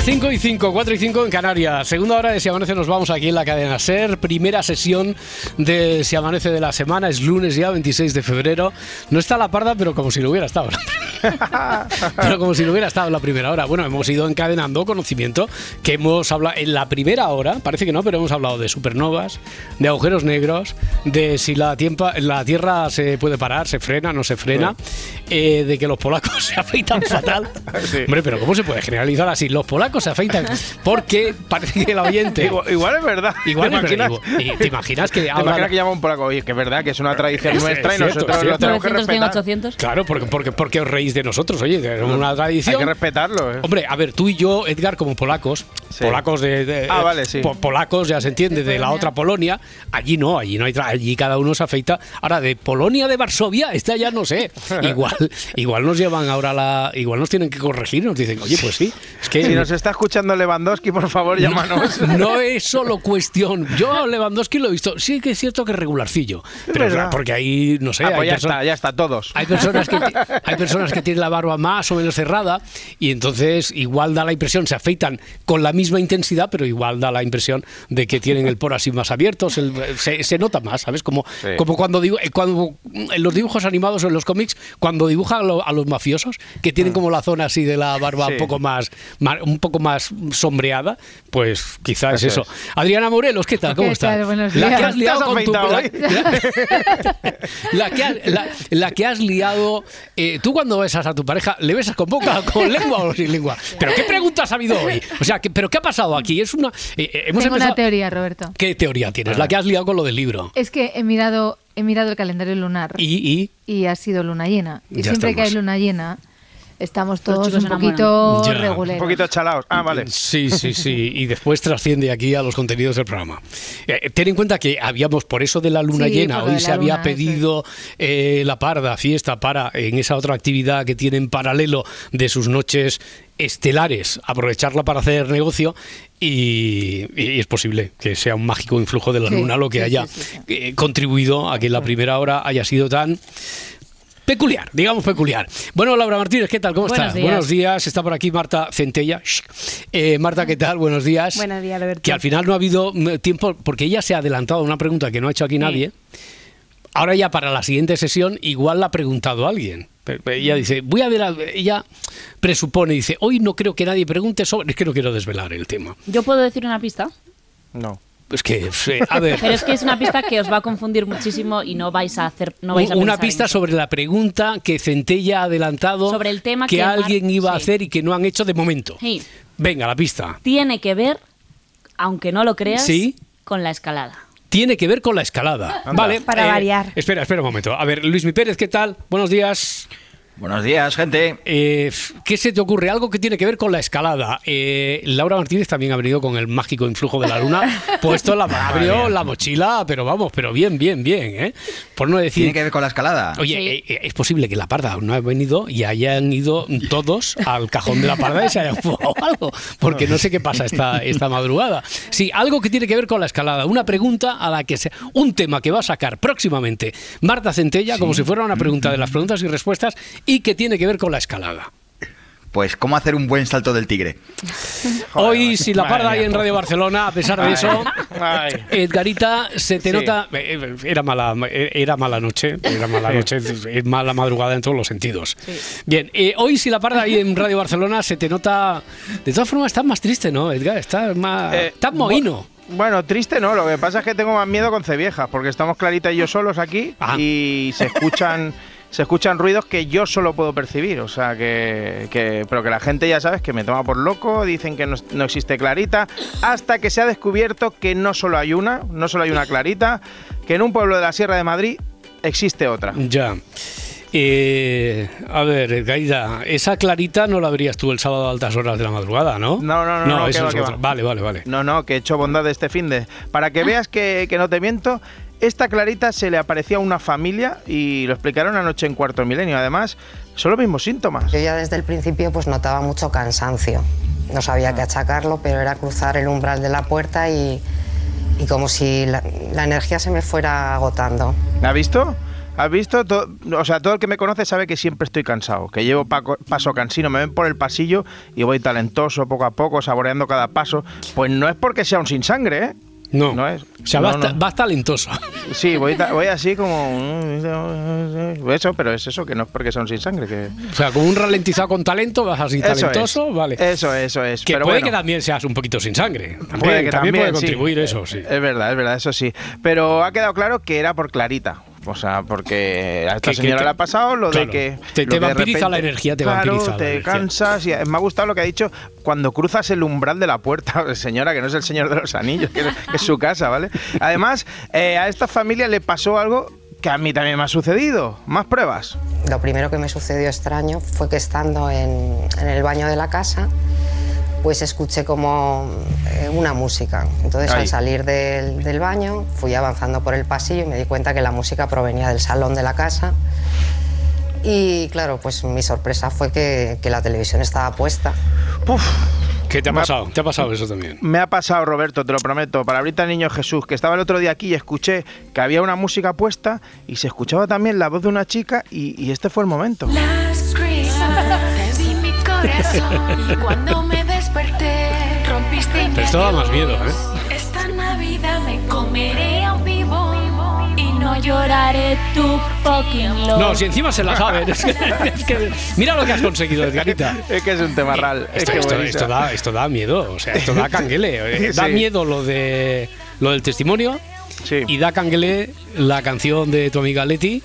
Las 5 y 5, 4 y 5 en Canarias. Segunda hora de Si Amanece nos vamos aquí en la cadena SER. Primera sesión de Si Amanece de la semana. Es lunes ya, 26 de febrero. No está la parda, pero como si lo hubiera estado. pero como si lo hubiera estado en la primera hora. Bueno, hemos ido encadenando conocimiento que hemos hablado en la primera hora. Parece que no, pero hemos hablado de supernovas, de agujeros negros, de si la, tiempa- la Tierra se puede parar, se frena, no se frena, eh, de que los polacos se afeitan fatal. Hombre, pero ¿cómo se puede generalizar así? Los polacos se afeitan porque parece que el oyente... Igual, igual es verdad. Igual ¿Te es verdad. imaginas? Y- ¿Te imaginas que ¿Te habla- imaginas que llama un polaco? Oye, que es verdad que es una tradición Es- nuestra es y cierto, nosotros lo tenemos que 900, 100, respetar. 800. Claro, porque, porque, porque os reís de nosotros, oye, que es una Hay tradición. que respetarlo. ¿eh? Hombre, a ver, tú y yo, Edgar, como polacos, Sí. polacos de, de- Ah, vale, sí. po- polacos, ya se entiende, de la otra Polonia, allí no, allí no hay, tra- allí cada uno se afeita. Ahora, de Polonia, de Varsovia, esta ya no sé. Igual, igual nos llevan ahora la, igual nos tienen que corregir, nos dicen, oye, pues sí, es que Si nos está escuchando Lewandowski, por favor, llámanos. no es solo cuestión. Yo a Lewandowski lo he visto, sí que es cierto que es regularcillo, pero verdad. claro, porque ahí, no sé, Ah, hay pues ya personas- está, ya está, todos. Hay personas, que, hay personas que tienen la barba más o menos cerrada y entonces igual da la impresión, se afeitan con la misma intensidad, pero igual da la impresión de que tienen el poro así más abierto, se, se- se nota más, ¿sabes? Como, Sí. como cuando, dibu- eh, cuando en los dibujos animados o en los cómics, cuando dibujan a, lo- a los mafiosos, que tienen como la zona así de la barba Mm. Sí. un poco más, un poco más sombreada, pues quizá es Eso eso. Adriana Morelos, ¿qué tal? ¿Cómo ¿Qué estás? tal? Buenos La que días. has liado ¿Te has con tu- afeitado la- la que, ha- la, la que has liado, eh, tú cuando besas a tu pareja, ¿le besas con boca, con lengua o sin lengua? ¿Pero qué preguntas ha habido hoy? O sea, ¿qué- ¿pero qué ha pasado aquí? Es una... eh, eh, hemos Tengo empezado- una teoría, Roberto. ¿Qué teoría tienes? La que has liado con lo del libro. Es que he mirado, he mirado el calendario lunar y, Y, y ha sido luna llena. Y Ya siempre que hay luna llena, estamos todos un poquito Ya. Un reguleros. poquito chalaos. Ah, vale. Sí, sí, sí. Y después trasciende aquí a los contenidos del programa. Eh, ten en cuenta que habíamos, por eso de la luna Sí, llena, hoy se había luna, pedido eh, la parda fiesta para, en esa otra actividad que tiene en paralelo de sus noches estelares, aprovecharla para hacer negocio y, y es posible que sea un mágico influjo de la Sí, luna lo que sí, haya sí, sí, sí. eh, contribuido a que la primera hora haya sido tan Peculiar, digamos peculiar. Bueno, Laura Martínez, ¿qué tal? ¿Cómo Buenos estás? días. Buenos días. Está por aquí Marta Centella. Eh, Marta, ¿qué tal? Buenos días. Buenos días, Roberto. Que al final no ha habido mm, tiempo, porque ella se ha adelantado a una pregunta que no ha hecho aquí nadie. Ahora ya para la siguiente sesión igual la ha preguntado alguien. Ella dice, voy a ver, a- ella presupone, dice, hoy no creo que nadie pregunte sobre, es que no quiero desvelar el tema. Yo puedo decir una pista, No. Es que, eh, a ver, pero es que es una pista que os va a confundir muchísimo y no vais a hacer, no vais a una en pista sobre la pregunta que Centella ha adelantado Sobre el tema que, que Mar- alguien iba a sí. hacer y que no han hecho de momento. Sí. Venga, la pista. Tiene que ver, aunque no lo creas, Sí. con la escalada. Tiene que ver con la escalada. Vale. Para variar. Espera, espera un momento. A ver, Luis Mi Pérez, ¿qué tal? Buenos días. Buenos días, gente. Eh, ¿Qué se te ocurre? Algo que tiene que ver con la escalada. Eh, Laura Martínez también ha venido con el mágico influjo de la luna. Puesto la, abrió la mochila, pero vamos, pero bien, bien, bien, ¿eh? Por no decir. ¿Tiene que ver con la escalada? Oye, Sí. eh, eh, es posible que la parda no haya venido y hayan ido todos al cajón de la parda y se hayan fugado algo, porque no sé qué pasa esta, esta madrugada. Sí, algo que tiene que ver con la escalada. Una pregunta a la que se, un tema que va a sacar próximamente Marta Centella, como si fuera una pregunta de las preguntas y respuestas, y que tiene que ver con la escalada. Pues, ¿cómo hacer un buen salto del tigre? Hoy, si la parda hay en. Radio Barcelona, a pesar de eso. Edgarita, se te Sí. nota. eh, Era mala, era mala noche, era mala noche, es mala madrugada en todos los sentidos. Bien, eh, hoy, si la parda ahí en Radio Barcelona, se te nota. De todas formas, estás más triste, ¿no, Edgar? Estás más. Eh, estás mohino. Bueno, triste no, lo que pasa es que tengo más miedo con Ceviejas, porque estamos Clarita y yo solos aquí Ah. y se escuchan se escuchan ruidos que yo solo puedo percibir, o sea, que, que- pero que la gente ya sabes que me toma por loco, dicen que no, no existe clarita, hasta que se ha descubierto que no solo hay una, no solo hay una clarita, que en un pueblo de la Sierra de Madrid existe otra. Ya. Eh, a ver, Gaida, esa clarita no la verías tú el sábado a altas horas de la madrugada, ¿no? No, no, no, no, que eso va, es que otra. va. Vale, vale, vale. No, no, que he hecho bondad de este fin de. Para que veas que, que no te miento, esta clarita se le aparecía a una familia y lo explicaron anoche en Cuarto Milenio. Además, son los mismos síntomas. Yo ya desde el principio pues notaba mucho cansancio. No sabía qué achacarlo, pero era cruzar el umbral de la puerta y, y como si la, la energía se me fuera agotando. ¿Has visto? ¿Has visto? To- o sea, todo el que me conoce sabe que siempre estoy cansado, que llevo paco- paso cansino, me ven por el pasillo y voy talentoso poco a poco, saboreando cada paso. Pues no es porque sea un sin sangre, ¿eh? No. No es. O sea, vas, no. vas talentoso. Sí, voy, así como... Eso, pero es eso, que no es porque un sin sangre, que... O sea, como un ralentizado con talento, vas así Eso talentoso, es. vale. Eso, eso es. que pero puede bueno. que también seas un poquito sin sangre. También Puede que también también, puede sí. contribuir eso, sí. Es verdad, es verdad, eso sí. Pero ha quedado claro que era por Clarita. O sea, porque a esta Que- que señora te- le ha pasado lo claro, de que. te- te la energía, te claro, vampiriza la te energía. cansas. Y me ha gustado lo que ha dicho cuando cruzas el umbral de la puerta, señora, que no es el señor de los anillos, que es, que es su casa, ¿vale? Además, eh, a esta familia le pasó algo que a mí también me ha sucedido. Más pruebas. Lo primero que me sucedió extraño fue que estando en, en el baño de la casa, pues escuché como eh, una música. Entonces Ahí. al salir del, del baño fui avanzando por el pasillo y me di cuenta que la música provenía del salón de la casa. Y claro, pues mi sorpresa fue que, que la televisión estaba puesta. Puf. ¿Qué te ha Me ha- pasado? ¿Te ha pasado eso también? Me ha pasado, Roberto, te lo prometo, palabrita Niño Jesús, que estaba el otro día aquí y escuché que había una música puesta y se escuchaba también la voz de una chica y, y este fue el momento. Last corazón cuando me desperté rompiste mi Pero esto da más miedo, ¿eh? Esta Navidad me comeré a un vivo y no No lloraré tu fucking love. No, si encima se la saben. Es que, es que- mira lo que has conseguido, Edgarita. Es que es un tema real. Es Esto, que esto- buenísimo. esto da, esto da miedo, o sea, esto da canguele. Eh, Da Sí. miedo lo de lo del testimonio Sí. y da canguele la canción de tu amiga Leti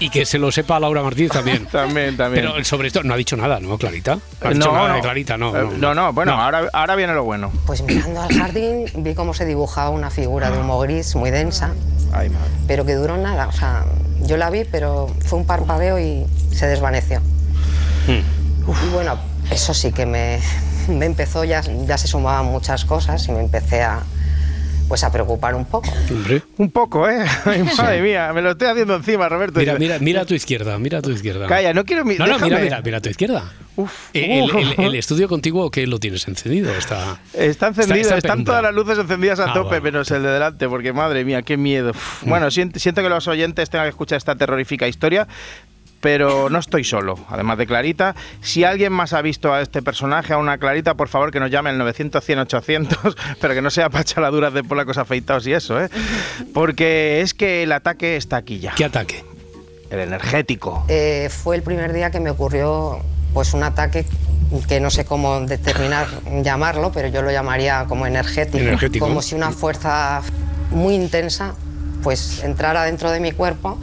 y que se lo sepa Laura Martínez también. También, también. Pero sobre esto no ha dicho nada, ¿no, Clarita? No ha dicho no, nada de no. Clarita, no. Eh, no, no, bueno, Ahora, ahora viene lo bueno. Pues mirando al jardín vi cómo se dibujaba una figura de humo gris muy densa, Ay, madre. pero que duró nada. O sea, yo la vi, pero fue un parpadeo y se desvaneció. Y bueno, eso sí que me, me empezó, ya, ya se sumaban muchas cosas y me empecé a, pues a preocupar un poco. Hombre. Un poco, ¿eh? Ay, madre mía, me lo estoy haciendo encima, Roberto. Mira, mira, mira a tu izquierda, mira a tu izquierda. Calla, no quiero mi- No, no, mira, déjame. mira, mira a tu izquierda. Uf. Eh, El, el- el estudio contiguo que lo tienes encendido está. Está encendido, está en están penumbra. todas las luces encendidas a Ah, tope, menos el de delante, porque madre mía, qué miedo. Uf. Bueno, siento, siento que los oyentes tengan que escuchar esta terrorífica historia, pero no estoy solo, además de Clarita. Si alguien más ha visto a este personaje, a una Clarita, por favor que nos llame al 900 100 800, pero que no sea para chaladuras de polacos afeitados y eso, ¿eh? Porque es que el ataque está aquí ya. ¿Qué ataque? El energético. Eh, fue el primer día que me ocurrió pues un ataque que no sé cómo determinar llamarlo, pero yo lo llamaría como energético, Energético. como si una fuerza muy intensa pues entrara dentro de mi cuerpo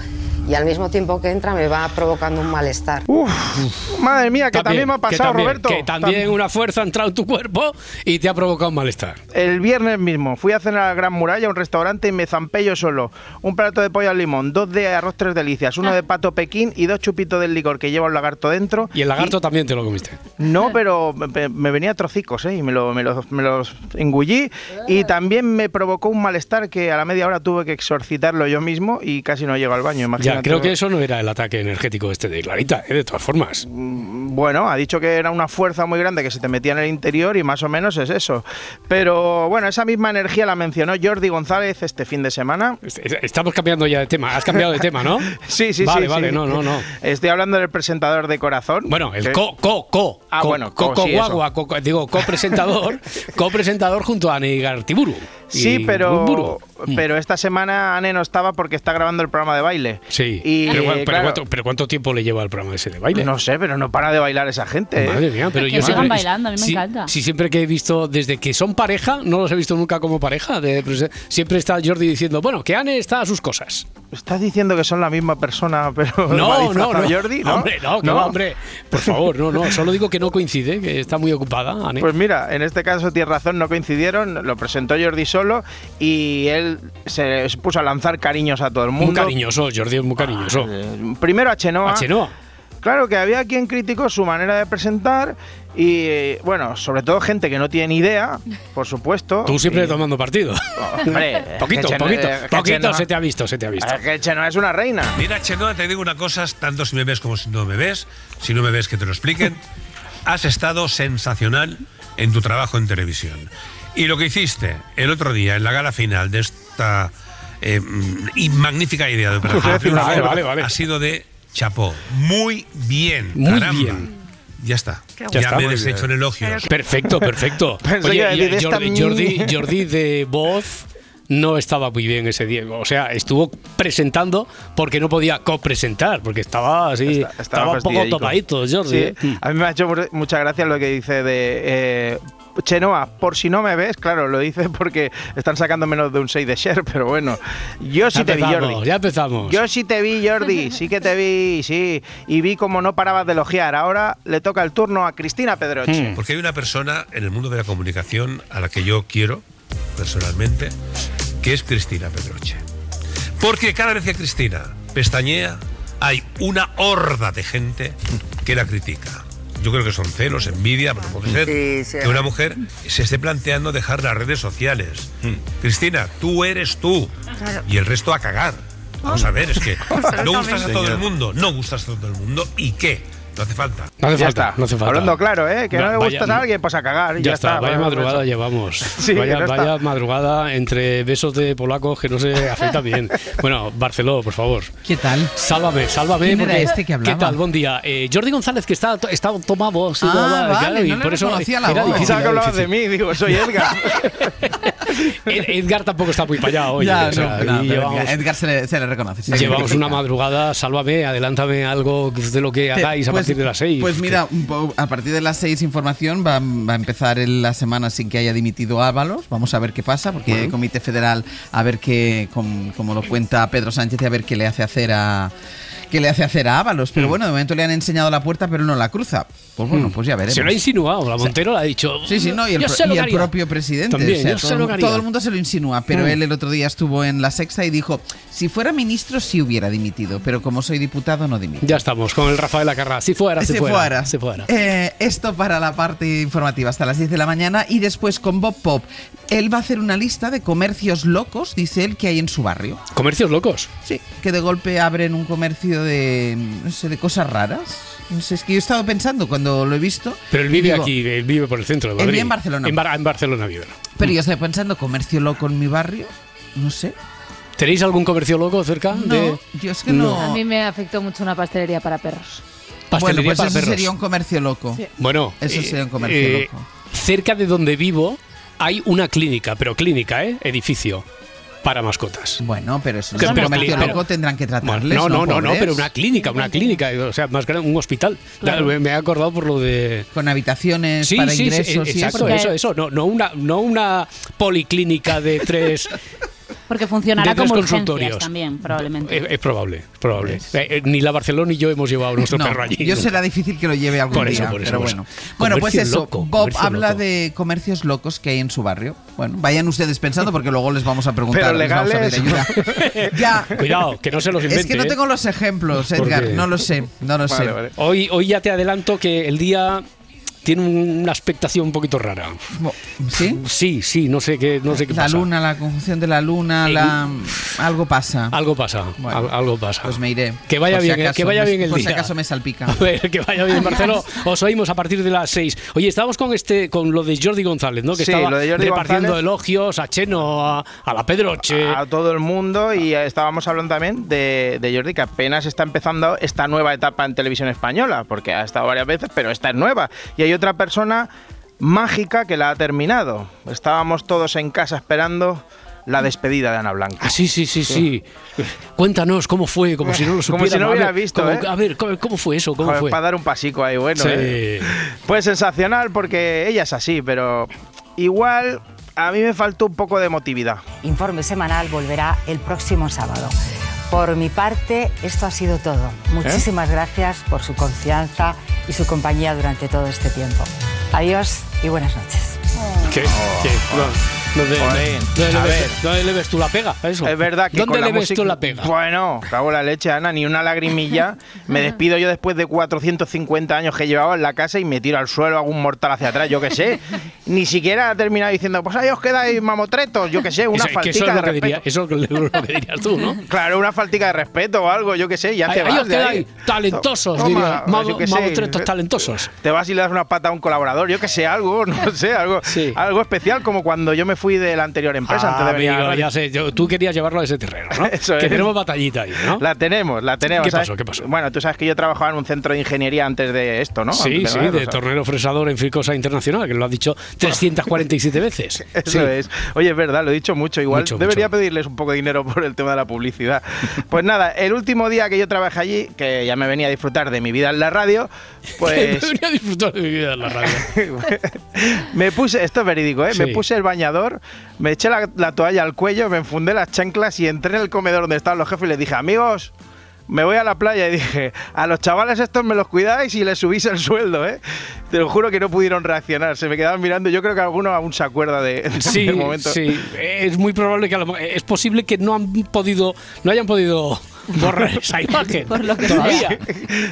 y al mismo tiempo que entra me va provocando un malestar. Uf, madre mía, que también, me ha que pasado, también- Roberto. Que también una fuerza ha entrado en tu cuerpo y te ha provocado un malestar. El viernes mismo fui a cenar a la Gran Muralla, a un restaurante, y me zampé yo solo. Un plato de pollo al limón, dos de arroz tres delicias, uno de pato pequín y dos chupitos del licor que lleva un lagarto dentro. Y el lagarto también te lo comiste. No, pero me, me venía a trocicos, ¿eh? Y me, lo- me los, me los engullí. Y también me provocó un malestar que a la media hora tuve que exorcitarlo yo mismo y casi no llego al baño. Ya, Creo que eso no era el ataque energético este de Clarita, ¿eh? de todas formas. Bueno, ha dicho que era una fuerza muy grande que se te metía en el interior y más o menos es eso. Pero bueno, esa misma energía la mencionó Jordi González este fin de semana. Estamos cambiando ya de tema. Has cambiado de tema, ¿no? Sí, sí, vale, sí. Vale, sí. no, no, no. Estoy hablando del presentador de corazón. Bueno, el co, co, co. Ah, co- bueno, co, co, co- sí, guagua, co- co- digo, copresentador, copresentador junto a Neigar Tiburu. Sí, pero, Bumburu. pero esta semana Ane no estaba porque está grabando el programa de baile. Sí. Y, pero, pero claro, cuánto, pero cuánto tiempo le lleva el programa ese de baile? No sé, pero no para de bailar esa gente. ¿eh? Madre mía, pero Que yo sigan siempre, bailando, a mí me sí- encanta. Sí, siempre que he visto, desde que son pareja, no los he visto nunca como pareja. de- pues, eh, siempre está Jordi diciendo, bueno, que Anne está a sus cosas. Estás diciendo que son la misma persona, pero no, no, no. Jordi, ¿no? Hombre, no, que va, hombre. Por favor, no, no. Solo digo que no coincide, que está muy ocupada. Ane. Pues mira, en este caso tienes razón, no coincidieron. Lo presentó Jordi solo y él se puso a lanzar cariños a todo el mundo. Muy cariñoso, Jordi es muy cariñoso. Eh, primero a Chenoa. A Chenoa. Claro que había quien criticó su manera de presentar y, bueno, sobre todo gente que no tiene ni idea, por supuesto. Tú siempre y- tomando partido. Hombre, poquito, poquito. Poquito se te ha visto, se te ha visto. Es que Chenoa es una reina. Mira, Chenoa, te digo una cosa, tanto si me ves como si no me ves, si no me ves que te lo expliquen, has estado sensacional en tu trabajo en televisión. Y lo que hiciste el otro día en la gala final de esta eh, mm, y magnífica idea de Operación Vale, Triunfo vale, vale, vale. ha sido de chapó. Muy bien, Muy caramba. bien. Ya está. Ya Ya, está. me deshecho en elogios. Perfecto, perfecto. Oye, y Jordi, Jordi, de voz no estaba muy bien ese día. O sea, estuvo presentando porque no podía copresentar, porque estaba así, Está- estaba, un poco topadito, Jordi. ¿eh? A mí me ha hecho mu- mucha gracia lo que dice de eh, Chenoa, por si no me ves, claro, lo dice porque están sacando menos de un 6 de share, pero bueno, yo sí Ya te vi, Jordi. ya empezamos. Yo sí te vi, Jordi, sí que te vi, sí. Y vi como no parabas de elogiar. Ahora le toca el turno a Cristina Pedroche. Porque hay una persona en el mundo de la comunicación a la que yo quiero personalmente, que es Cristina Pedroche. Porque cada vez que Cristina pestañea, hay una horda de gente que la critica. Yo creo que son celos, envidia, pero puede ser Sí, sí. que una mujer se esté planteando dejar las redes sociales. Cristina, tú eres tú Claro. y el resto a cagar. Vamos a ver, es que no gustas a todo el mundo, no gustas a todo el mundo y qué, no hace falta. No hace Ya falta, está. no hace falta. Hablando claro, ¿eh? Que no le Vaya- gustas a alguien, pues a cagar. y Ya, Ya, está, vaya bueno, madrugada llevamos. Sí, vaya no está. vaya madrugada entre besos de polacos que no se afecta bien. Bueno, Barceló, por favor. ¿Qué tal? Sálvame, sálvame. ¿Quién era porque- este que hablaba? ¿Qué tal? Buen día. Eh, Jordi González, que está, está tomado. sí, Ah, vale, claro, y no le por eso reconocía la era voz. difícil, que hablabas de mí, digo, soy Edgar. Ed- Edgar tampoco está muy para allá hoy. Ya, o sea, no, no, llevamos, Edgar, se, le, se le reconoce. se le llevamos una madrugada. Sálvame, adelántame algo de lo que hagáis a pues- partir de las seis. Pues mira, a partir de las seis información va, va a empezar la semana sin que haya dimitido Ábalos. Vamos a ver qué pasa, porque el Comité Federal, a ver qué, com- como lo cuenta Pedro Sánchez, a ver qué le hace hacer a qué le hace hacer a Ábalos. Pero Mm. bueno, de momento le han enseñado la puerta, pero no la cruza. Pues bueno, Mm. pues ya veremos. Se lo ha insinuado, la Montero le ha dicho. Sí, sí, no, y el, "Yo pro- sé lo y que el haría". propio presidente. También, o sea, todo, que el mundo se lo insinúa, pero Mm. él el otro día estuvo en la sexta y dijo, si fuera ministro sí hubiera dimitido, pero como soy diputado no dimito. Ya estamos con el Rafael Acarra. Si fuera, si, fuera. fuera. Si fuera. Eh, esto para la parte informativa hasta las 10 de la mañana y después con Bob Pop. Él va a hacer una lista de comercios locos, dice él, que hay en su barrio. ¿Comercios locos? Sí, que de golpe abren un comercio de, no sé, de cosas raras. No sé, es que yo he estado pensando cuando lo he visto. Pero él vive digo, aquí, él vive por el centro de Él Madrid. vive en Barcelona. En, Bar- en Barcelona vive. Pero yo estoy pensando, comercio loco en mi barrio, no sé. ¿Tenéis algún comercio loco cerca? de... No, yo es que no. A mí me afectó mucho una pastelería para perros. Bueno, Pastelería pues para eso perros. sería un comercio loco. Sí. Bueno, Eso eh, sería un comercio eh, loco. Cerca de donde vivo hay una clínica, pero clínica, ¿eh? Edificio para mascotas. Bueno, pero eso Que- es un pero- comercio pero- loco, tendrán que tratarles. no, no, no, no, pero una clínica, una clínica, o sea, más grande, un hospital. Claro. Me, me he acordado por lo de. Con habitaciones Sí, para sí, sí, ingresos y exacto, eso. eso, eso, no, no una, no una policlínica de tres. Porque funcionará como consultorios. también, probablemente. es, es probable, es probable. Eh, eh, ni la Barcelona ni yo hemos llevado a nuestro No, perro allí. yo será difícil que lo lleve algún Por eso, día, por eso, pero por bueno. Bueno, pues eso, loco, Bob habla loco. de comercios locos que hay en su barrio. Bueno, vayan ustedes pensando porque luego les vamos a preguntar. Pero les vamos a legales. pedir ayuda. ya. Cuidado, que no se los invente. Es que no ¿eh? tengo los ejemplos, Edgar, no lo sé, no lo sé. Vale. Hoy, hoy ya te adelanto que el día tiene una expectación un poquito rara. ¿Sí? Sí, sí, no sé qué, no sé qué La pasa. luna, la conjunción de la luna, la... algo pasa. Algo pasa, Bueno, algo pasa. Pues me iré. Que vaya Por si bien, eh, acaso que vaya bien el Por día. si acaso me salpica. A ver, que vaya bien, Marcelo. Os oímos a partir de las 6. Oye, estábamos con este, con lo de Jordi González, ¿no? Que Sí, estaba lo de Jordi repartiendo González. elogios a Cheno, a, a la Pedroche. a todo el mundo y estábamos hablando también de, de Jordi que apenas está empezando esta nueva etapa en televisión española, porque ha estado varias veces, pero esta es nueva. Y hay otra persona mágica que la ha terminado. Estábamos todos en casa esperando la despedida de Ana Blanco. Ah, sí, sí, sí, sí. Cuéntanos cómo fue, como si no lo Como supiéramos. si no A hubiera ver, visto, cómo- ¿eh? A ver, ¿cómo, cómo fue eso? ¿Cómo Joder, fue? Para dar un pasico ahí, bueno. Sí. ¿eh? Pues sensacional, porque ella es así, pero igual a mí me faltó un poco de emotividad. Informe semanal volverá el próximo sábado. Por mi parte, esto ha sido todo. Muchísimas gracias por su confianza y su compañía durante todo este tiempo. Adiós y buenas noches. ¿Qué? ¿Qué? No. ¿Dónde, dónde a le, ver. ves, dónde le ves tú la pega? Eso? Es verdad que ¿Dónde con la le ves música- tú la pega? Bueno, cago en la leche, Ana, ni una lagrimilla. me despido yo después de 450 años que llevaba en la casa y me tiro al suelo, hago un mortal hacia atrás, yo qué sé. Ni siquiera ha terminado diciendo, pues ahí os quedáis mamotretos, yo qué sé, una Eso- que faltica eso es de que, respeto. diría, eso es lo que dirías tú, ¿no? Claro, una faltica de respeto o algo, yo qué sé, ya Ahí, te ahí vas os de ahí. quedáis talentosos, Toma, diría. Sé. mamotretos talentosos. Te vas y le das una pata a un colaborador, yo que sé, algo, no sé, algo, algo especial, como cuando yo me fui de la anterior empresa antes de Ah, venir a la amigo, radio. ya sé, yo- tú querías llevarlo a ese terreno, ¿no? Eso que es. tenemos batallita ahí, ¿no? La tenemos, la tenemos. ¿Qué ¿sabes? pasó? ¿Qué pasó? Bueno, tú sabes que yo trabajaba en un centro de ingeniería antes de esto, ¿no? Sí, Antes sí, de ¿sabes? tornero fresador en Fricosa Internacional, que lo has dicho 347 veces. Eso Sí. es. Oye, es verdad, lo he dicho mucho. Igual Mucho, debería pedirles un poco de dinero por el tema de la publicidad. Pues nada, el último día que yo trabajé allí, que ya me venía a disfrutar de mi vida en la radio, pues Me venía a disfrutar de mi vida en la radio. me puse, esto es verídico, ¿eh? Sí. Me puse el bañador, me eché la, la toalla al cuello, me enfundé las chanclas y entré en el comedor donde estaban los jefes y les dije, amigos, me voy a la playa y dije, a los chavales estos me los cuidáis y les subís el sueldo, ¿eh? Te lo juro que no pudieron reaccionar, se me quedaban mirando, yo creo que alguno aún se acuerda de, Sí, del momento. sí, es muy probable que a lo mo- es posible que no han podido, no hayan podido borrar esa imagen. Por lo que todavía.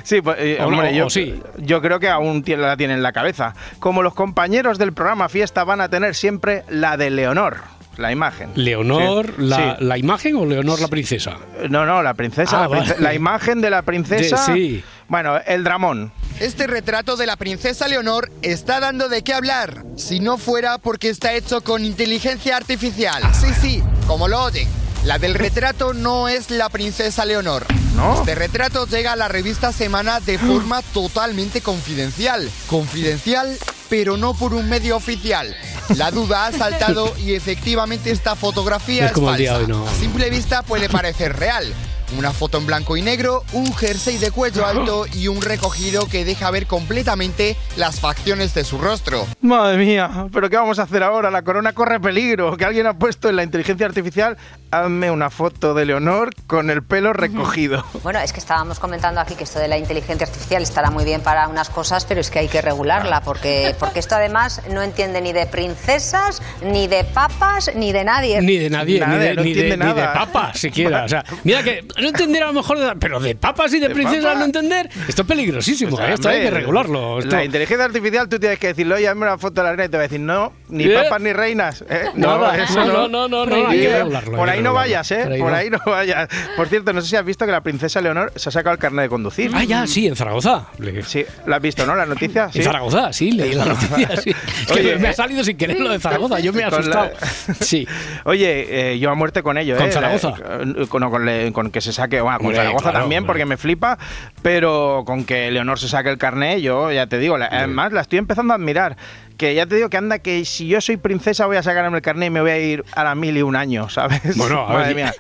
Sí, pues, eh, no, hombre, yo, sí. yo creo que aún la tienen en la cabeza. Como los compañeros del programa Fiesta van a tener siempre la de Leonor, la imagen. Leonor, Sí, la, sí. la imagen o Leonor la princesa? No, no, la princesa, Ah, la, prince- vale. la imagen de la princesa. De- sí. Bueno, el dramón. Este retrato de la princesa Leonor está dando de qué hablar, si no fuera porque está hecho con inteligencia artificial. Sí, sí, como lo oyen. La del retrato no es la princesa Leonor. ¿No? Este retrato llega a la revista Semana de forma totalmente confidencial. Confidencial, pero no por un medio oficial. La duda ha saltado y efectivamente esta fotografía Es es, como el día falsa. de hoy, ¿no? A simple vista puede parecer real. Una foto en blanco y negro, un jersey de cuello alto y un recogido que deja ver completamente las facciones de su rostro. Madre mía, pero ¿qué vamos a hacer ahora? La corona corre peligro. Que alguien ha puesto en la inteligencia artificial, hazme una foto de Leonor con el pelo recogido. Bueno, es que estábamos comentando aquí que esto de la inteligencia artificial estará muy bien para unas cosas, pero es que hay que regularla, porque, porque esto además no entiende ni de princesas, ni de papas, ni de nadie. Ni de nadie, ni, de, no ni, de, ni de papas siquiera. O sea, mira que no entender a lo mejor, de- pero de papas y de, ¿De princesas no entender, esto es peligrosísimo, O sea, ¿eh? esto hay que regularlo. esto- La inteligencia artificial, tú tienes que decirle, oye, hazme una foto de la reina y te va a decir, no, ni ¿Eh? papas ni reinas. ¿eh? Nada, eso no, no, no, no, hay que Por ahí no vayas, ¿eh? Por ahí Por no. ahí no vayas. Por cierto, no sé si has visto que la princesa Leonor se ha sacado el carnet de conducir. Ah, ya, sí, en Zaragoza. Sí, ¿la has visto, no? La noticia. En Zaragoza, sí, leí la noticia. Sí. Es que Oye, me ha eh, salido sin querer lo de Zaragoza, yo me he con la- asustado. Sí. Oye, eh, yo a muerte con ello, ¿Con ¿eh? Zaragoza? Eh, Con, con le- con que se saque, bueno, con Hombre, Zaragoza claro, también, porque me flipa, pero con que Leonor se saque el carnet, yo ya te digo, la- además la estoy empezando a admirar. Que ya te digo que anda, que si yo soy princesa voy a sacarme el carnet y me voy a ir a la mil y un año, ¿sabes? Bueno, a Madre ver, mía.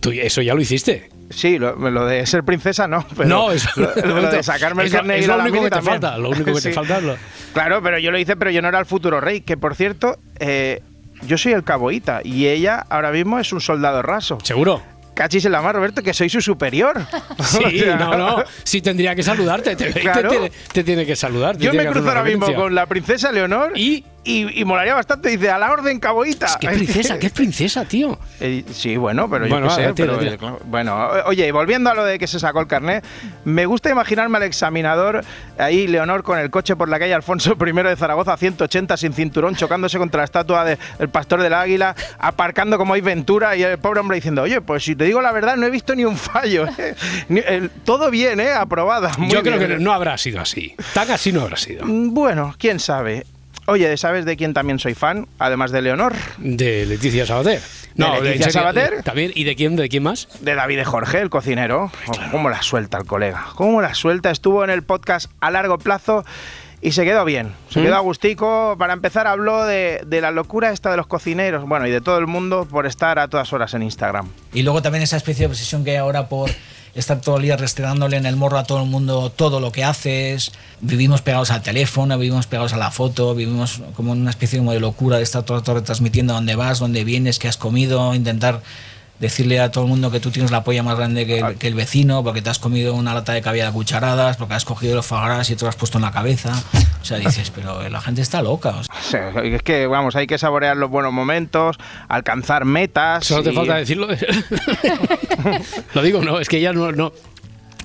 tú eso ya lo hiciste. Sí, lo, lo de ser princesa no, pero no, eso lo, lo de sacarme el es lo- carnet y es ir a lo único que te también. falta. Lo único que Sí. te falta es lo- Claro, pero yo lo hice, pero yo no era el futuro rey, que por cierto, eh, yo soy el caboíta y ella ahora mismo es un soldado raso. ¿Seguro? Cachis en la mar, Roberto, que soy su superior. Sí, O sea, no, no. Sí tendría que saludarte. Te, Claro. te- te tiene que saludar. Yo me cruzo ahora mismo con la princesa Leonor y, y, molaría bastante. Dice, a la orden caboíta. ¿Qué princesa? ¿Qué es princesa, tío? Eh, sí, bueno, pero Bueno, yo qué sé. tira, pero, tira. eh, claro, Bueno, oye, y volviendo a lo de que se sacó el carnet, me gusta imaginarme al examinador ahí, Leonor, con el coche por la calle Alfonso I de Zaragoza a 180 sin cinturón, chocándose contra la estatua del pastor del águila, aparcando como hay Ventura y el pobre hombre diciendo, oye, pues si te digo la verdad, no he visto ni un fallo. ¿eh? Ni- el- todo bien, ¿eh? Aprobada. muy Yo creo bien. que no habrá sido así. Tan así no habrá sido. Mm, Bueno, quién sabe. Oye, ¿sabes de quién también soy fan? Además de Leonor. De Leticia Sabater. No, ¿De Leticia Sabater? También, ¿Y de quién, de quién más? De David de Jorge, el cocinero. Oh, ¿Cómo la suelta el colega? ¿Cómo la suelta? Estuvo en el podcast a largo plazo y se quedó bien. Se ¿Mm? quedó a gustico. Para empezar, habló de, de la locura esta de los cocineros, bueno, y de todo el mundo por estar a todas horas en Instagram. Y luego también esa especie de obsesión que hay ahora por estar todo el día restregándole en el morro a todo el mundo todo lo que haces. Vivimos pegados al teléfono, vivimos pegados a la foto, vivimos como en una especie como de locura de estar todo el rato retransmitiendo dónde vas, dónde vienes, qué has comido, intentar decirle a todo el mundo que tú tienes la polla más grande que el, que el vecino, porque te has comido una lata de caviar a cucharadas, porque has cogido los fagras y te lo has puesto en la cabeza. O sea, dices, pero la gente está loca. o sea. Sí, es que, vamos, hay que saborear los buenos momentos, alcanzar metas. Solo te falta decirlo. lo digo, no, es que ya no, no.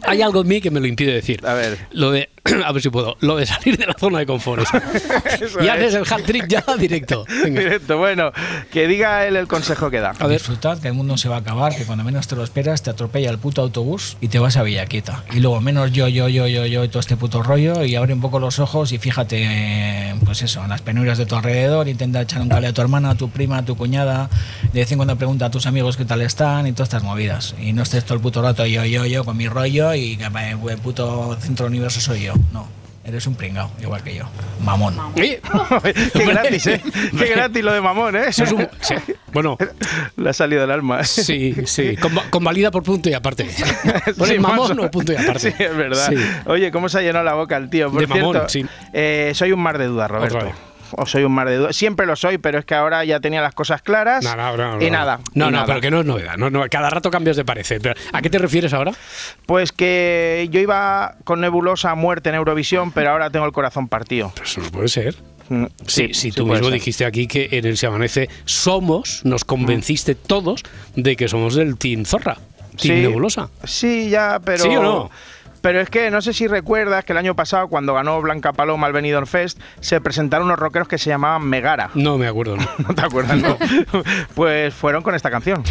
Hay algo en mí que me lo impide decir. A ver. Lo de, a ver si puedo, lo de salir de la zona de confort. Ya es. haces el hat trick ya directo. Venga. Directo, bueno, que diga él el consejo que da. A disfrutad, que el mundo se va a acabar, que cuando menos te lo esperas te atropella el puto autobús y te vas a Villaquieta. Y luego menos yo, yo, yo, yo, yo y todo este puto rollo y abre un poco los ojos y fíjate, eh, pues eso, en las penurias de tu alrededor, intenta echar un cable a tu hermana, a tu prima, a tu cuñada, de vez en cuando pregunta a tus amigos qué tal están y todas estas movidas. Y no estés todo el puto rato yo, yo, yo con mi rollo y que eh, el puto centro del universo soy yo. No. Eres un pringao, igual que yo. Mamón. Qué gratis, ¿eh? Qué gratis lo de mamón, ¿eh? Eso es un- sí. Bueno. Le ha salido el alma. Sí, sí. Conva- Convalida por punto y aparte. Sí, mamón o punto y aparte. Sí, es verdad. Sí. Oye, ¿cómo se ha llenado la boca el tío? Por De mamón, cierto, sí. eh, soy un mar de dudas, Roberto. O soy un mar de dudas. Siempre lo soy, pero es que ahora ya tenía las cosas claras. No, no, no, y nada. No, y no, nada. pero que no es novedad. No, no, cada rato cambias de parecer. Pero, ¿A qué te refieres ahora? Pues que yo iba con nebulosa a muerte en Eurovisión, pero ahora tengo el corazón partido. Eso no puede ser. Mm, Sí, sí, tú mismo ser. dijiste aquí que en el Se Amanece somos, nos convenciste todos de que somos del Team Zorra, Team Sí, Nebulosa. Sí, ya, pero. ¿Sí o no? Pero es que no sé si recuerdas que el año pasado, cuando ganó Blanca Paloma el Benidorm Fest, se presentaron unos rockeros que se llamaban Megara. No me acuerdo, no. ¿No te acuerdas? No. pues fueron con esta canción.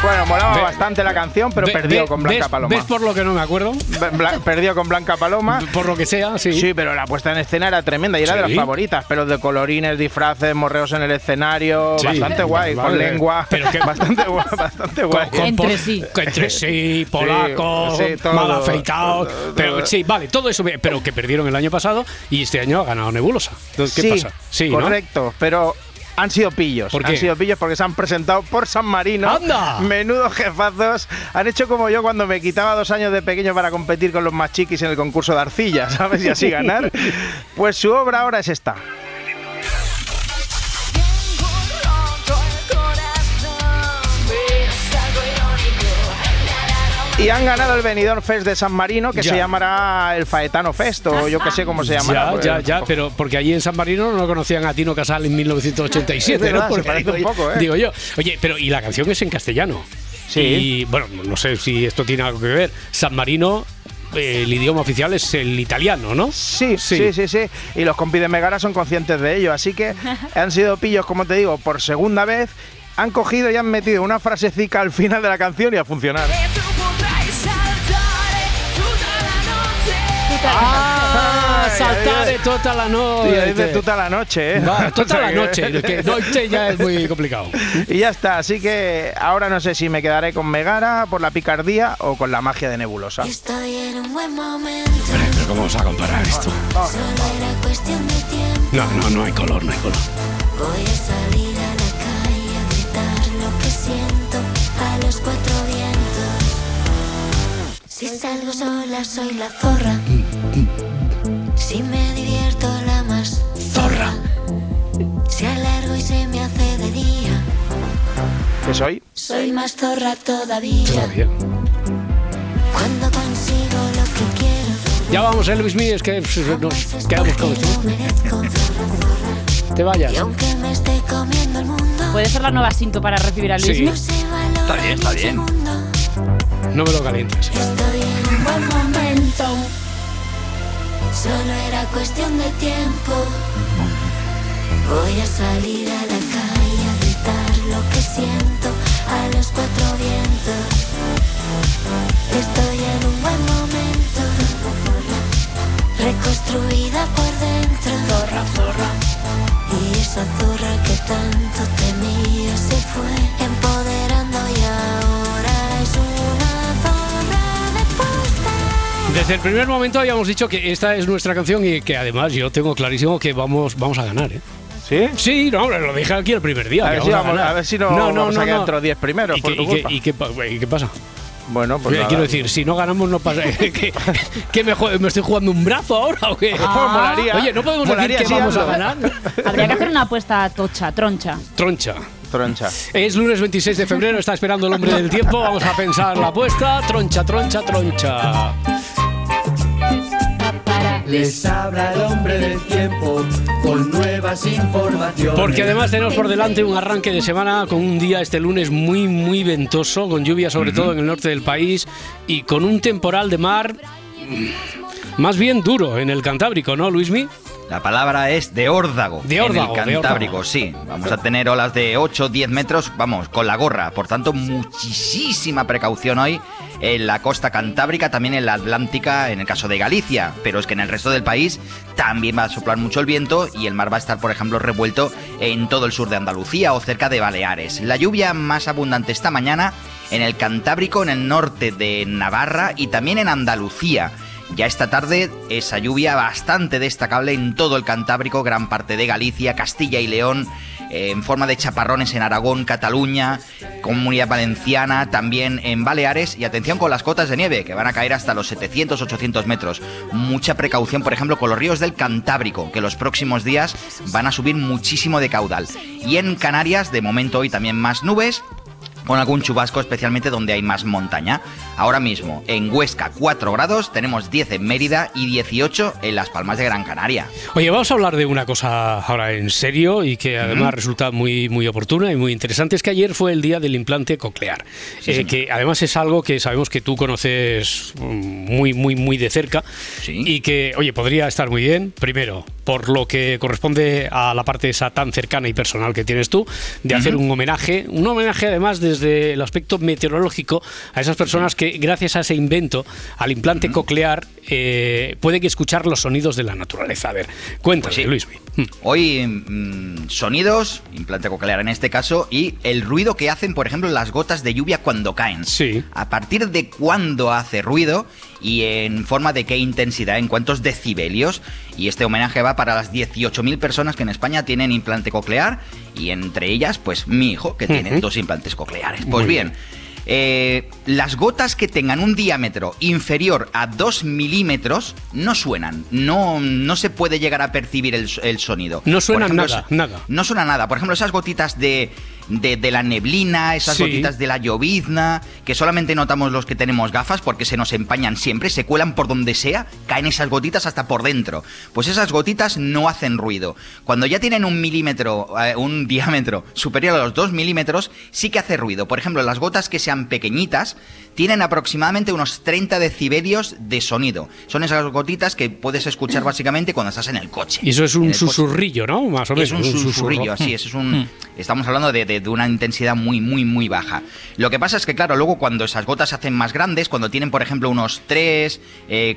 Bueno, molaba Ve- bastante la canción, pero Ve- perdió ve- con Blanca ves- Paloma. ¿Ves por lo que no me acuerdo? Bla- perdió con Blanca Paloma. Por lo que sea, sí. Sí, pero la puesta en escena era tremenda y era de las favoritas. Pelos de colorines, disfraces, morreos en el escenario. Sí. Bastante guay, Vale. con lengua. Pero que- Bastante guay, bastante guay. Con- con Entre sí. Entre sí, polaco, sí, todo, mal afeitado. todo, Pero todo. sí, vale, todo eso, pero que perdieron el año pasado y este año ha ganado Nebulosa. Entonces, ¿qué Sí, pasa? Sí, ¿no? correcto, pero han sido pillos. ¿Por Han sido pillos porque se han presentado por San Marino. ¡Anda! Menudos jefazos. Han hecho como yo cuando me quitaba dos años de pequeño para competir con los más chiquis en el concurso de arcilla, ¿sabes? Y así ganar. Pues su obra ahora es esta. Y han ganado el Benidorm Fest de San Marino, que Ya. se llamará el Faetano Fest, o yo que sé cómo se llamará. Ya, pues, ya, ya, pero porque allí en San Marino no conocían a Tino Casal en 1987, Es verdad, ¿no? se Porque parece digo, un poco, ¿eh? digo yo. Oye, pero y la canción es en castellano. Sí. Y bueno, no sé si esto tiene algo que ver. San Marino, eh, el idioma oficial es el italiano, ¿no? Sí, sí, sí, sí, Y los compis de Megara son conscientes de ello. Así que han sido pillos, como te digo, por segunda vez. Han cogido y han metido una frasecica al final de la canción y a funcionar. Ah, Ay, saltare toda la noche. Dices toda la noche, ¿eh? Va, O sea la noche. Que noche ya es muy complicado. Y ya está, así que ahora no sé si me quedaré con Megara por la picardía o con la magia de Nebulosa. Estoy en un buen momento. Pero ¿cómo vamos a comparar esto? No, no, no hay color, no hay color. Si salgo sola soy la zorra. Si me divierto la más zorra. Si alargo y se me hace de día. ¿Qué soy? Soy más zorra todavía. Todavía. Cuando consigo lo que quiero. Ya vamos, Elvis Mee, es que pues, nos quedamos con esto. Te vayas. Y aunque me esté comiendo el mundo. ¿Puede ser la nueva cinto para recibir a Sí. Se valora Está bien, está bien. No me lo calientes. Estoy en un buen momento. Solo era cuestión de tiempo. Voy a salir a la calle a gritar lo que siento a los cuatro vientos. Estoy en un buen momento. Reconstruida por dentro. Zorra, zorra. Y esa zorra que tanto temía se fue empoderando y Desde el primer momento habíamos dicho que esta es nuestra canción y que además yo tengo clarísimo que vamos, vamos a ganar, ¿eh? ¿Sí? Sí, no, hombre, lo dije aquí el primer día. A ver si vamos ganar. a ver si no vamos a quedar entre los 10 primeros ¿Y por qué, tu y qué- culpa. y qué y qué pasa? Bueno, pues nada. quiero decir, si no ganamos no pasa. ¿Qué, qué me, me estoy jugando un brazo ahora o qué? Ah. Molaría. Oye, no podemos Molaría, decir que sí, vamos a hazlo. ganar. Habría que hacer una apuesta tocha, troncha. Troncha. Troncha. Es lunes 26 de febrero, está esperando el hombre del tiempo. Vamos a pensar la apuesta. Troncha, troncha, troncha. Les habla el hombre del tiempo con nuevas informaciones. Porque además tenemos por delante un arranque de semana con un día este lunes muy, muy ventoso, con lluvia sobre todo en el norte del país y con un temporal de mar mm, más bien duro en el Cantábrico, ¿no, Luismi? La palabra es de órdago. De órdago, En el. Cantábrico, sí. Vamos a tener olas de 8, 10 metros, vamos, con la gorra. Por tanto, muchísima precaución hoy en la costa cantábrica, también en la Atlántica, en el caso de Galicia. Pero es que en el resto del país también va a soplar mucho el viento y el mar va a estar, por ejemplo, revuelto en todo el sur de Andalucía o cerca de Baleares. La lluvia más abundante esta mañana en el Cantábrico, en el norte de Navarra y también en Andalucía. Ya esta tarde esa lluvia bastante destacable en todo el Cantábrico, gran parte de Galicia, Castilla y León, eh, en forma de chaparrones en Aragón, Cataluña, Comunidad Valenciana, también en Baleares y atención con las cotas de nieve que van a caer hasta los 700-800 metros. Mucha precaución, por ejemplo, con los ríos del Cantábrico, que los próximos días van a subir muchísimo de caudal. Y en Canarias, de momento hoy también más nubes, con algún chubasco, especialmente donde hay más montaña. Ahora mismo, en Huesca 4 grados, tenemos 10 en Mérida y 18 en Las Palmas de Gran Canaria. Oye, vamos a hablar de una cosa ahora en serio y que además resulta muy, muy oportuna y muy interesante. Es que ayer fue el día del implante coclear, eh, que además es algo que sabemos que tú conoces mm, muy, muy, muy de cerca y que, oye, podría estar muy bien, primero, por lo que corresponde a la parte esa tan cercana y personal que tienes tú, de hacer un homenaje, un homenaje además desde el aspecto meteorológico a esas personas que gracias a ese invento, al implante coclear, eh, pueden escuchar los sonidos de la naturaleza. A ver, cuéntame, Pues sí. Luis. Hoy mm, sonidos, implante coclear en este caso, y el ruido que hacen, por ejemplo, las gotas de lluvia cuando caen. Sí. A partir de cuándo hace ruido y en forma de qué intensidad, en cuántos decibelios. Y este homenaje va para las 18.000 personas que en España tienen implante coclear y entre ellas, pues mi hijo, que tiene dos implantes cocleares. Muy Pues bien. bien. eh, las gotas que tengan un diámetro inferior a 2 milímetros no suenan, no, no se puede llegar a percibir el, el sonido. No suena ejemplo, nada, nada. No suena nada. Por ejemplo, esas gotitas de, de, de la neblina, esas Sí. gotitas de la llovizna, que solamente notamos los que tenemos gafas porque se nos empañan siempre, se cuelan por donde sea, caen esas gotitas hasta por dentro. Pues esas gotitas no hacen ruido. Cuando ya tienen un milímetro, eh, un diámetro superior a los 2 milímetros, sí que hace ruido. Por ejemplo, las gotas que sean pequeñitas tienen aproximadamente unos 30 decibelios de sonido. Son esas gotitas que puedes escuchar básicamente cuando estás en el coche. Y eso es un coche. susurrillo, ¿no? Más o menos. Es un susurro. susurrillo, así, Mm. eso es un... Estamos hablando de, de- de una intensidad muy, muy, muy baja. Lo que pasa es que, claro, luego cuando esas gotas se hacen más grandes, cuando tienen, por ejemplo, unos 3,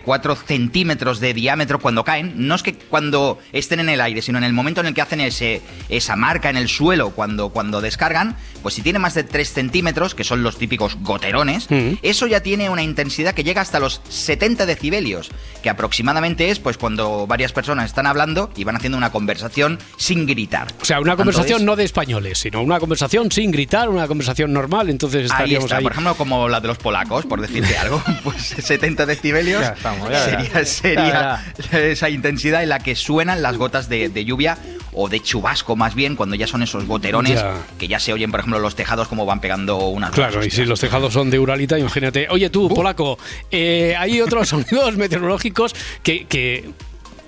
4 centímetros de diámetro cuando caen, no es que cuando estén en el aire, sino en el momento en el que hacen ese, esa marca en el suelo cuando, cuando descargan, pues si tiene más de 3 centímetros, que son los típicos goterones, eso ya tiene una intensidad que llega hasta los 70 decibelios, que aproximadamente es pues cuando varias personas están hablando y van haciendo una conversación sin gritar. O sea, una conversación no de españoles, sino una conversación sin gritar, una conversación normal, entonces Ahí estaríamos está, ahí. por ejemplo, como la de los polacos, por decirte algo, pues 70 decibelios Ya estamos, ya sería, sería Ya esa intensidad en la que suenan las gotas de, de lluvia o de chubasco más bien, cuando ya son esos goterones que ya se oyen, por ejemplo, los tejados como van pegando unas Claro, y si los tejados son de Uralita, imagínate. Oye, tú, polaco, eh, hay otros sonidos meteorológicos que, que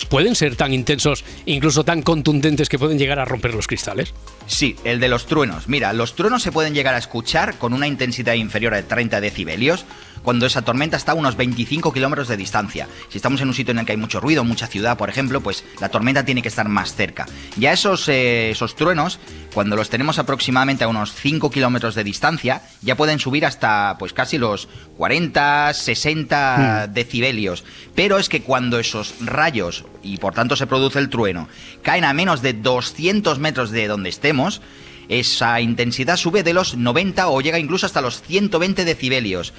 pueden ser tan intensos, incluso tan contundentes que pueden llegar a romper los cristales. Sí, el de los truenos. Mira, los truenos se pueden llegar a escuchar con una intensidad inferior a 30 decibelios cuando esa tormenta está a unos 25 kilómetros de distancia. Si estamos en un sitio en el que hay mucho ruido, mucha ciudad, por ejemplo, pues la tormenta tiene que estar más cerca. Ya esos, eh, esos truenos, cuando los tenemos aproximadamente a unos 5 kilómetros de distancia, ya pueden subir hasta pues casi los 40, 60 decibelios. Pero es que cuando esos rayos, y por tanto se produce el trueno, caen a menos de 200 metros de donde estemos, esa intensidad sube de los 90 o llega incluso hasta los 120 decibelios.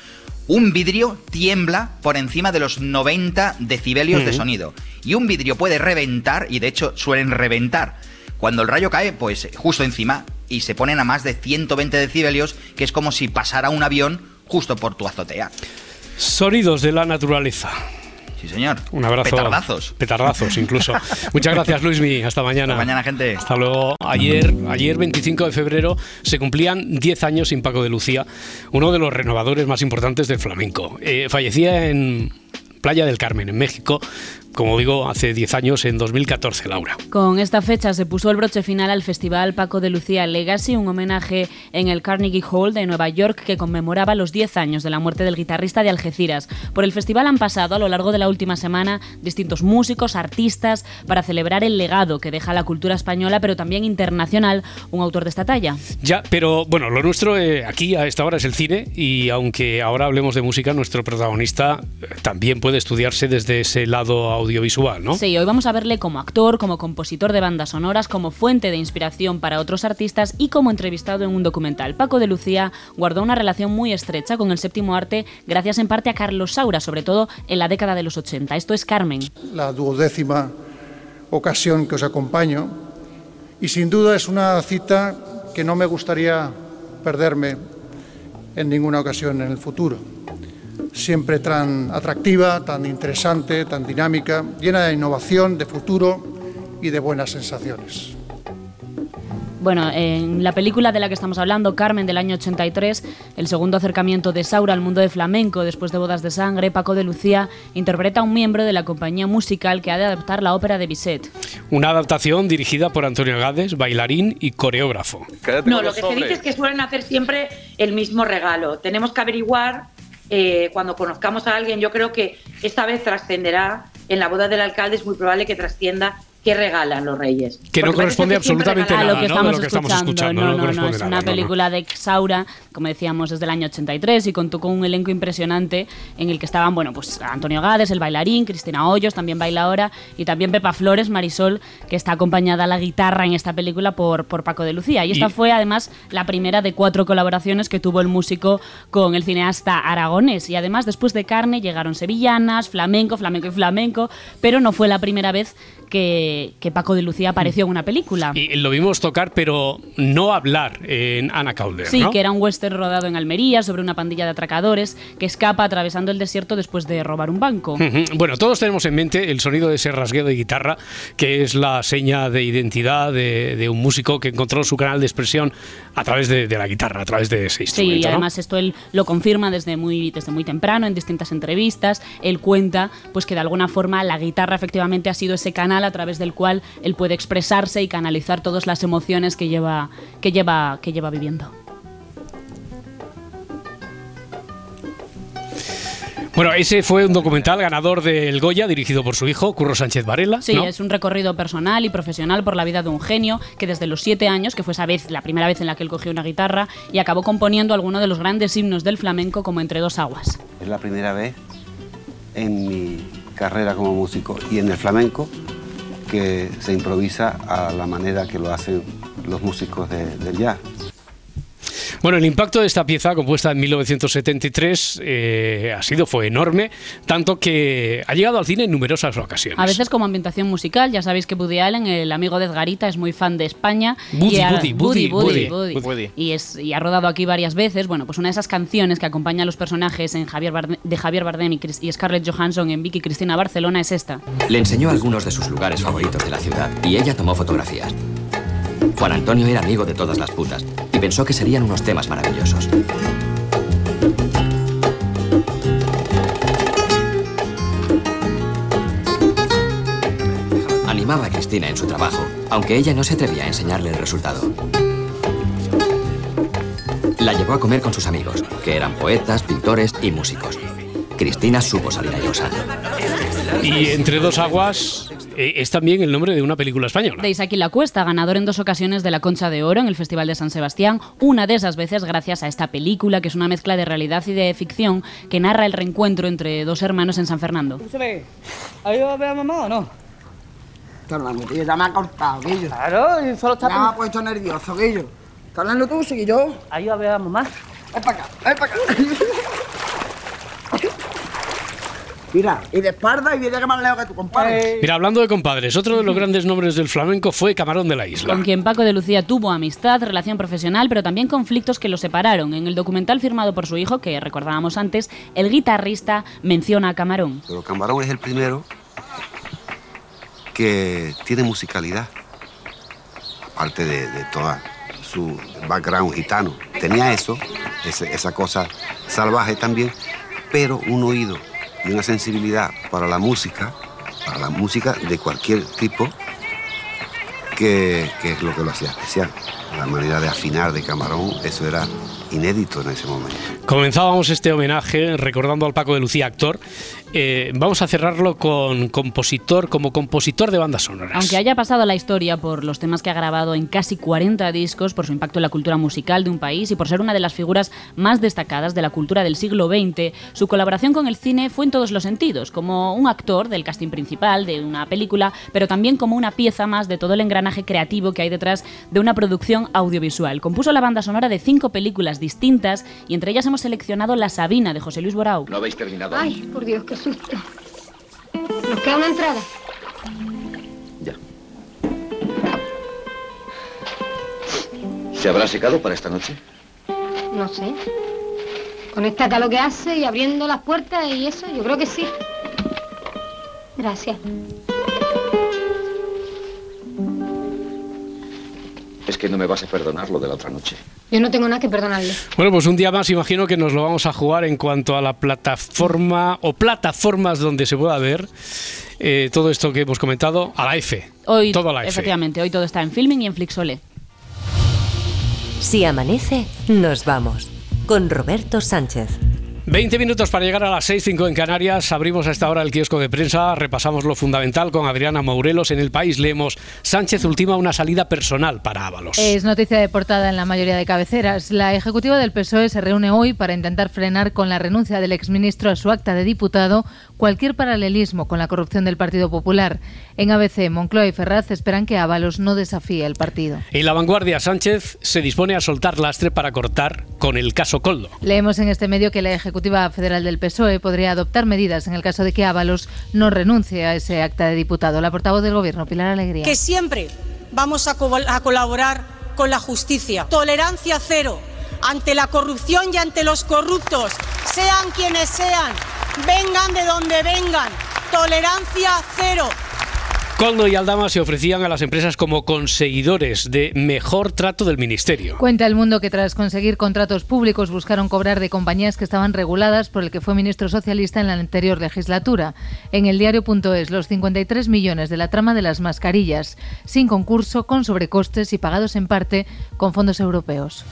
Un vidrio tiembla por encima de los 90 decibelios de sonido. Y un vidrio puede reventar, y de hecho suelen reventar, cuando el rayo cae, pues justo encima, y se ponen a más de 120 decibelios, que es como si pasara un avión justo por tu azotea. Sonidos de la naturaleza. Sí, señor. Un abrazo. Petardazos. Petardazos, incluso. Muchas gracias, Luismi. Hasta mañana. Hasta mañana, gente. Hasta luego. Ayer, ayer, 25 de febrero, se cumplían 10 años sin Paco de Lucía, uno de los renovadores más importantes del flamenco. Eh, fallecía en Playa del Carmen, en México, como digo, hace 10 años, en 2014, Laura. Con esta fecha se puso el broche final al Festival Paco de Lucía Legacy, un homenaje en el Carnegie Hall de Nueva York que conmemoraba los 10 años de la muerte del guitarrista de Algeciras. Por el festival han pasado a lo largo de la última semana distintos músicos, artistas, para celebrar el legado que deja la cultura española, pero también internacional, un autor de esta talla. Ya, pero bueno, lo nuestro eh, aquí a esta hora es el cine y aunque ahora hablemos de música, nuestro protagonista eh, también puede estudiarse desde ese lado audiovisual, ¿no? Sí, hoy vamos a verle como actor, como compositor de bandas sonoras, como fuente de inspiración para otros artistas y como entrevistado en un documental. Paco de Lucía guardó una relación muy estrecha con el séptimo arte gracias en parte a Carlos Saura, sobre todo en la década de los 80. Esto es Carmen. La duodécima ocasión que os acompaño y sin duda es una cita que no me gustaría perderme en ninguna ocasión en el futuro siempre tan atractiva, tan interesante, tan dinámica, llena de innovación, de futuro y de buenas sensaciones. Bueno, en la película de la que estamos hablando, Carmen del año 83, el segundo acercamiento de Saura al mundo de flamenco después de Bodas de Sangre, Paco de Lucía interpreta a un miembro de la compañía musical que ha de adaptar la ópera de Bizet. Una adaptación dirigida por Antonio Gades, bailarín y coreógrafo. No, lo que se dice es que suelen hacer siempre el mismo regalo. Tenemos que averiguar eh, cuando conozcamos a alguien, yo creo que esta vez trascenderá, en la boda del alcalde es muy probable que trascienda qué regalan los reyes. Que no corresponde que absolutamente nada lo que ¿no? estamos de lo que estamos escuchando. No, no no, es nada, una película de Saura, como decíamos, desde el año 83 y contó con un elenco impresionante en el que estaban, bueno, pues Antonio Gades, el bailarín, Cristina Hoyos, también baila ahora, y también Pepa Flores, Marisol, que está acompañada a la guitarra en esta película por, por Paco de Lucía. Y esta Y- fue además la primera de cuatro colaboraciones que tuvo el músico con el cineasta aragonés. Y además, después de Carne, llegaron sevillanas, flamenco, flamenco y flamenco, pero no fue la primera vez que, que Paco de Lucía apareció en una película. Y lo vimos tocar, pero no hablar en Ana Calder, Sí, ¿no? que era un western rodado en Almería sobre una pandilla de atracadores que escapa atravesando el desierto después de robar un banco. Bueno, todos tenemos en mente el sonido de ese rasgueo de guitarra, que es la seña de identidad de, de un músico que encontró su canal de expresión a través de, de la guitarra, a través de ese Sí, instrumento. y ¿no? además esto él lo confirma desde muy, desde muy temprano en distintas entrevistas. Él cuenta pues que de alguna forma la guitarra efectivamente ha sido ese canal a través del cual él puede expresarse y canalizar todas las emociones que lleva, que lleva, que lleva viviendo. Bueno, ese fue un documental ganador del Goya, dirigido por su hijo, Curro Sánchez Varela. Sí, ¿no? es un recorrido personal y profesional por la vida de un genio que desde los siete años, que fue esa vez la primera vez en la que él cogió una guitarra, y acabó componiendo algunos de los grandes himnos del flamenco como Entre dos aguas. Es la primera vez en mi carrera como músico y en el flamenco que se improvisa a la manera que lo hacen los músicos de- del jazz. Bueno, el impacto de esta pieza, compuesta en 1973, eh, ha sido, fue enorme, tanto que ha llegado al cine en numerosas ocasiones. A veces como ambientación musical, ya sabéis que Woody Allen, el amigo de Edgarita, es muy fan de España. Woody, y ha- Woody, Woody, Woody. Y, es, y ha rodado aquí varias veces. Bueno, pues una de esas canciones que acompaña a los personajes en Javier Barde- de Javier Bardem y, Chris- y Scarlett Johansson en Vicky Cristina Barcelona es esta. Le enseñó algunos de sus lugares favoritos de la ciudad y ella tomó fotografías. Juan Antonio era amigo de todas las putas y pensó que serían unos temas maravillosos. Animaba a Cristina en su trabajo, aunque ella no se atrevía a enseñarle el resultado. La llevó a comer con sus amigos, que eran poetas, pintores y músicos. Cristina supo salir airosa. Y Entre dos aguas es también el nombre de una película española. De Isaac y la Cuesta, ganador en dos ocasiones de la Concha de Oro en el Festival de San Sebastián, una de esas veces gracias a esta película que es una mezcla de realidad y de ficción que narra el reencuentro entre dos hermanos en San Fernando. Escúchame, ¿ha ido a ver a mamá o no? Carlando, tío, ya me ha cortado, Guillo. Claro, y solo está... Me ha puesto nervioso, Guillo. Carlando tú, sigue yo. ¿Ha ido a ver a mamá? Ven para acá, ven para acá. Mira, y de espalda y viene que más lejos que tu compadre. Mira, hablando de compadres, otro de los grandes nombres del flamenco fue Camarón de la Isla. Con quien Paco de Lucía tuvo amistad, relación profesional, pero también conflictos que lo separaron. En el documental firmado por su hijo, que recordábamos antes, el guitarrista menciona a Camarón. Pero Camarón es el primero que tiene musicalidad, aparte de, de toda su background gitano. Tenía eso, ese- esa cosa salvaje también, pero un oído y una sensibilidad para la música, para la música de cualquier tipo, que, que es lo que lo hacía especial. La manera de afinar de Camarón, eso era inédito en ese momento. Comenzábamos este homenaje recordando al Paco de Lucía, actor. Eh, vamos a cerrarlo con compositor, como compositor de bandas sonoras. Aunque haya pasado a la historia por los temas que ha grabado en casi 40 discos, por su impacto en la cultura musical de un país y por ser una de las figuras más destacadas de la cultura del siglo XX, su colaboración con el cine fue en todos los sentidos, como un actor del casting principal de una película, pero también como una pieza más de todo el engranaje creativo que hay detrás de una producción audiovisual. Compuso la banda sonora de cinco películas distintas y entre ellas hemos seleccionado La Sabina de José Luis Borau. ¿No habéis terminado? Ay, por Dios, qué susto. Nos queda una entrada. ¿Se habrá secado para esta noche? No sé. Con esta calor que hace y abriendo las puertas y eso, yo creo que sí. Gracias. Es que no me vas a perdonar lo de la otra noche. Yo no tengo nada que perdonarle. Bueno, pues un día más imagino que nos lo vamos a jugar en cuanto a la plataforma o plataformas donde se pueda ver eh, todo esto que hemos comentado a la F. Hoy, todo a la F. efectivamente, hoy todo está en filming y en Flixole. Si amanece, nos vamos. Con Roberto Sánchez. 20 minutos para llegar a las 6.05 en Canarias. Abrimos a esta hora el kiosco de prensa. Repasamos lo fundamental con Adriana Maurelos. En el país leemos Sánchez ultima una salida personal para Ábalos. Es noticia de portada en la mayoría de cabeceras. La ejecutiva del PSOE se reúne hoy para intentar frenar con la renuncia del exministro a su acta de diputado cualquier paralelismo con la corrupción del Partido Popular. En ABC, Moncloa y Ferraz esperan que Ábalos no desafíe el partido. En la vanguardia, Sánchez se dispone a soltar lastre para cortar con el caso Coldo. Leemos en este medio que la Ejecutiva Federal del PSOE podría adoptar medidas en el caso de que Ábalos no renuncie a ese acta de diputado. La portavoz del Gobierno, Pilar Alegría. que siempre vamos a, co- a colaborar con la justicia. Tolerancia cero ante la corrupción y ante los corruptos, sean quienes sean, vengan de donde vengan. Tolerancia cero. Coldo y Aldama se ofrecían a las empresas como conseguidores de mejor trato del ministerio. Cuenta el mundo que tras conseguir contratos públicos buscaron cobrar de compañías que estaban reguladas por el que fue ministro socialista en la anterior legislatura. En el diario.es, los 53 millones de la trama de las mascarillas, sin concurso, con sobrecostes y pagados en parte con fondos europeos.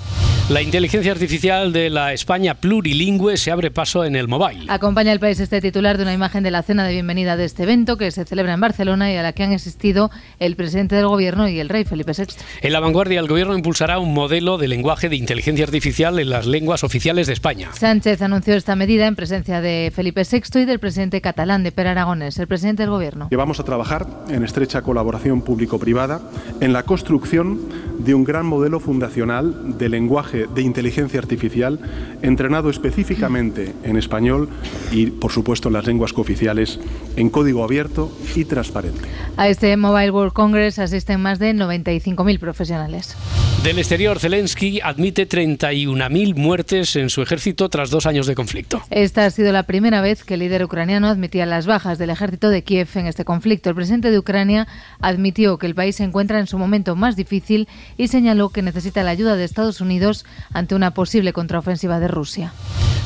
La inteligencia artificial de la España plurilingüe se abre paso en el mobile. Acompaña al país este titular de una imagen de la cena de bienvenida de este evento que se celebra en Barcelona y a la que han asistido el presidente del gobierno y el rey Felipe VI. En la vanguardia, el gobierno impulsará un modelo de lenguaje de inteligencia artificial en las lenguas oficiales de España. Sánchez anunció esta medida en presencia de Felipe VI y del presidente catalán de Per Aragonés, el presidente del gobierno. que vamos a trabajar en estrecha colaboración público-privada en la construcción de un gran modelo fundacional de lenguaje de inteligencia artificial entrenado específicamente en español y, por supuesto, en las lenguas cooficiales en código abierto y transparente. A este Mobile World Congress asisten más de 95.000 profesionales. Del exterior, Zelensky admite 31.000 muertes en su ejército tras dos años de conflicto. Esta ha sido la primera vez que el líder ucraniano admitía las bajas del ejército de Kiev en este conflicto. El presidente de Ucrania admitió que el país se encuentra en su momento más difícil y señaló que necesita la ayuda de Estados Unidos ante una posible contraofensiva de Rusia.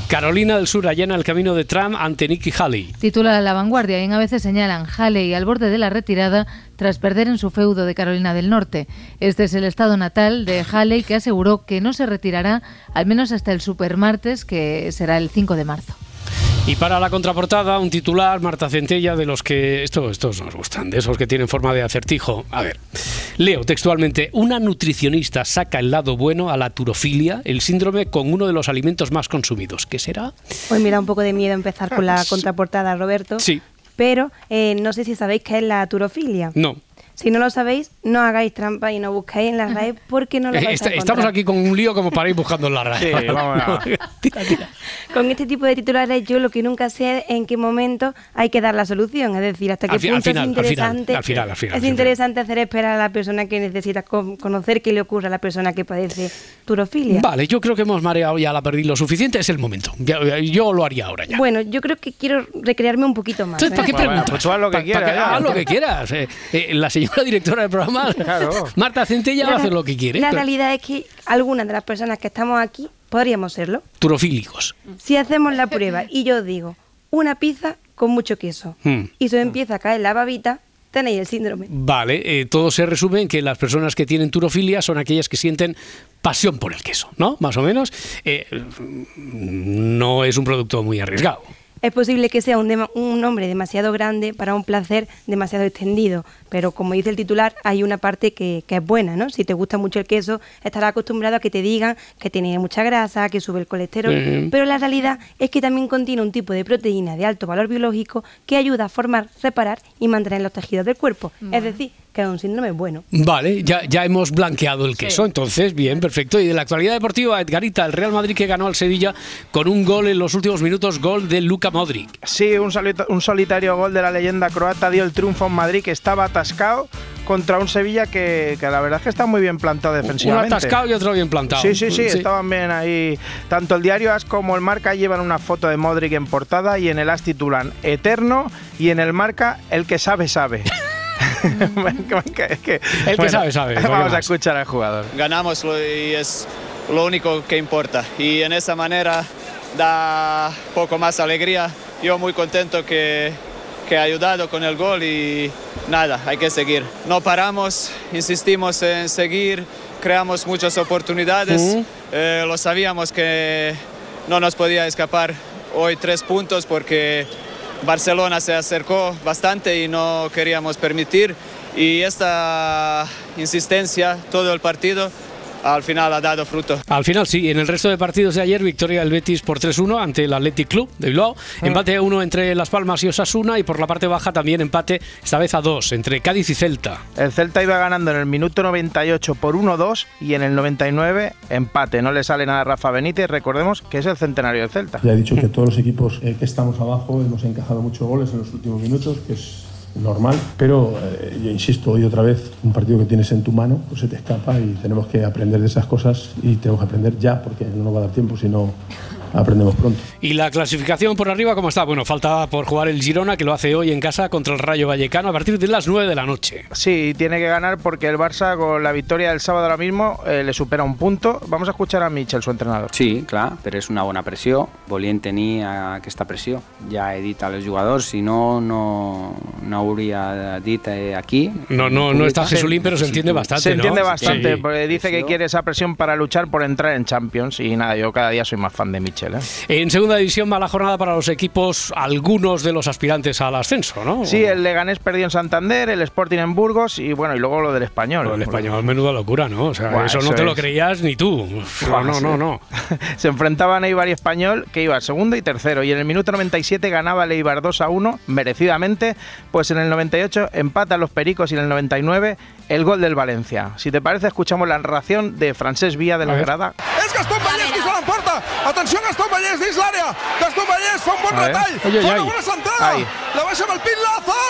Carolina del Sur allana el camino de Trump ante Nikki Haley. Titula La Vanguardia y en a veces señalan Haley al borde de la retirada tras perder en su feudo de Carolina del Norte. Este es el estado natal de Haley que aseguró que no se retirará al menos hasta el supermartes que será el 5 de marzo. Y para la contraportada, un titular, Marta Centella, de los que. Esto, estos nos gustan, de esos que tienen forma de acertijo. A ver, leo textualmente: Una nutricionista saca el lado bueno a la turofilia, el síndrome con uno de los alimentos más consumidos. ¿Qué será? Pues me da un poco de miedo empezar con la contraportada, Roberto. Sí. Pero eh, no sé si sabéis qué es la turofilia. No. Si no lo sabéis, no hagáis trampa y no buscáis en las redes porque no lo Eh, vais a encontrar. estamos aquí con un lío como para ir buscando en la radio. Sí, vamos a- Con este tipo de titulares yo lo que nunca sé es en qué momento hay que dar la solución, es decir, hasta qué Al punto final, al es interesante, al final, al final, es interesante hacer esperar a la persona que necesita con- conocer qué le ocurre a la persona que padece turofilia. Vale, yo creo que hemos mareado ya la perdí lo suficiente, es el momento. Yo lo haría ahora ya. Bueno, yo creo que quiero recrearme un poquito más. Entonces, ¿para qué ¿eh? preguntas? pues tú haz lo que quieras, haz lo que quieras. Eh, eh, la señora directora del programa, Marta Centella, va a La- hacer lo que quiere. La realidad es que algunas de las personas que estamos aquí podríamos serlo. Turofílicos. Si hacemos la prueba y yo os digo una pizza con mucho queso Hmm. y se empieza a caer la babita, tenéis el síndrome. Vale, eh, todo se resume en que las personas que tienen turofilia son aquellas que sienten pasión por el queso, ¿no? Más o menos. Eh, no es un producto muy arriesgado. Es posible que sea un, dema- un nombre demasiado grande para un placer demasiado extendido, pero como dice el titular, hay una parte que, que es buena, ¿no? Si te gusta mucho el queso, estarás acostumbrado a que te digan que tiene mucha grasa, que sube el colesterol, pero la realidad es que también contiene un tipo de proteína de alto valor biológico que ayuda a formar, reparar y mantener los tejidos del cuerpo. Es decir, que un síndrome bueno. Vale, ya, ya hemos blanqueado el queso, entonces, bien, perfecto. Y de la actualidad deportiva, Edgarita, el Real Madrid que ganó al Sevilla con un gol en los últimos minutos, gol de Luka Modric. Sí, un, solita- un solitario gol de la leyenda croata dio el triunfo en Madrid que estaba atascado contra un Sevilla que, que la verdad es que está muy bien plantado Uno defensivamente. atascado y otro bien plantado. Sí, sí, sí, estaban bien ahí. Tanto el diario AS como el Marca llevan una foto de Modric en portada y en el AS titulan Eterno y en el Marca El que sabe, sabe. Es que- El que bueno, sabe, sabe, Vamos a escuchar al jugador. ganamos y es lo único que importa. Y en esa manera da poco más alegría. Yo muy contento que, que he ayudado con el gol y nada, hay que seguir. No paramos, insistimos en seguir, creamos muchas oportunidades. Ujú. Eh, lo sabíamos que no nos podía escapar hoy tres puntos porque Barcelona se acercó bastante y no queríamos permitir. Y esta insistencia todo el partido al final ha dado fruto. Al final sí, en el resto de partidos de ayer, victoria del Betis por 3-1 ante el Athletic Club de Bilbao, empate a 1 entre Las Palmas y Osasuna y por la parte baja también empate, esta vez a 2, entre Cádiz y Celta. El Celta iba ganando en el minuto 98 por 1-2 y en el 99 empate. No le sale nada a Rafa Benítez, recordemos que es el centenario del Celta. Ya he dicho que todos los equipos eh, que estamos abajo hemos encajado muchos goles en los últimos minutos, que es normal, pero eh, yo insisto hoy otra vez, un partido que tienes en tu mano, pues se te escapa y tenemos que aprender de esas cosas y tenemos que aprender ya, porque no nos va a dar tiempo si no aprendemos pronto. Y la clasificación por arriba, ¿cómo está? Bueno, falta por jugar el Girona, que lo hace hoy en casa contra el Rayo Vallecano a partir de las 9 de la noche. Sí, tiene que ganar porque el Barça con la victoria del sábado ahora mismo eh, le supera un punto. Vamos a escuchar a Michel, su entrenador. Sí, clar, però és una bona pressió. Volien eh, aquesta pressió. Ja he dit als jugadors, si no, no, no hauria dit aquí. No, no, no está Jesulín, pero se entiende bastante, Se ¿no? entiende bastante, Sí. porque dice que quiere esa presión para luchar por entrar en Champions. Y nada, yo cada día soy más fan de Michel. ¿Eh? En segunda división, mala jornada para los equipos, algunos de los aspirantes al ascenso, ¿no? Sí, el Leganés perdió en Santander, el Sporting en Burgos y bueno, y luego lo del español. El español, menuda locura, ¿no? O sea, Buah, eso no eso te lo es. creías ni tú. No, no, no, no. Se enfrentaban Eibar y Español, que iba segundo y tercero. Y en el minuto 97 ganaba el Eibar 2 a 1, merecidamente. Pues en el 98 empatan los Pericos y en el 99 el gol del Valencia. Si te parece, escuchamos la narración de Francesc Vía de la grada. És Gastó Vallès qui se l'emporta. Atenció, Gastó Vallès dins l'àrea. Gastó Vallès fa un bon retall. Ai, ai, fa ai. una bona centrada. Ai. La baixa amb el pit Lazo.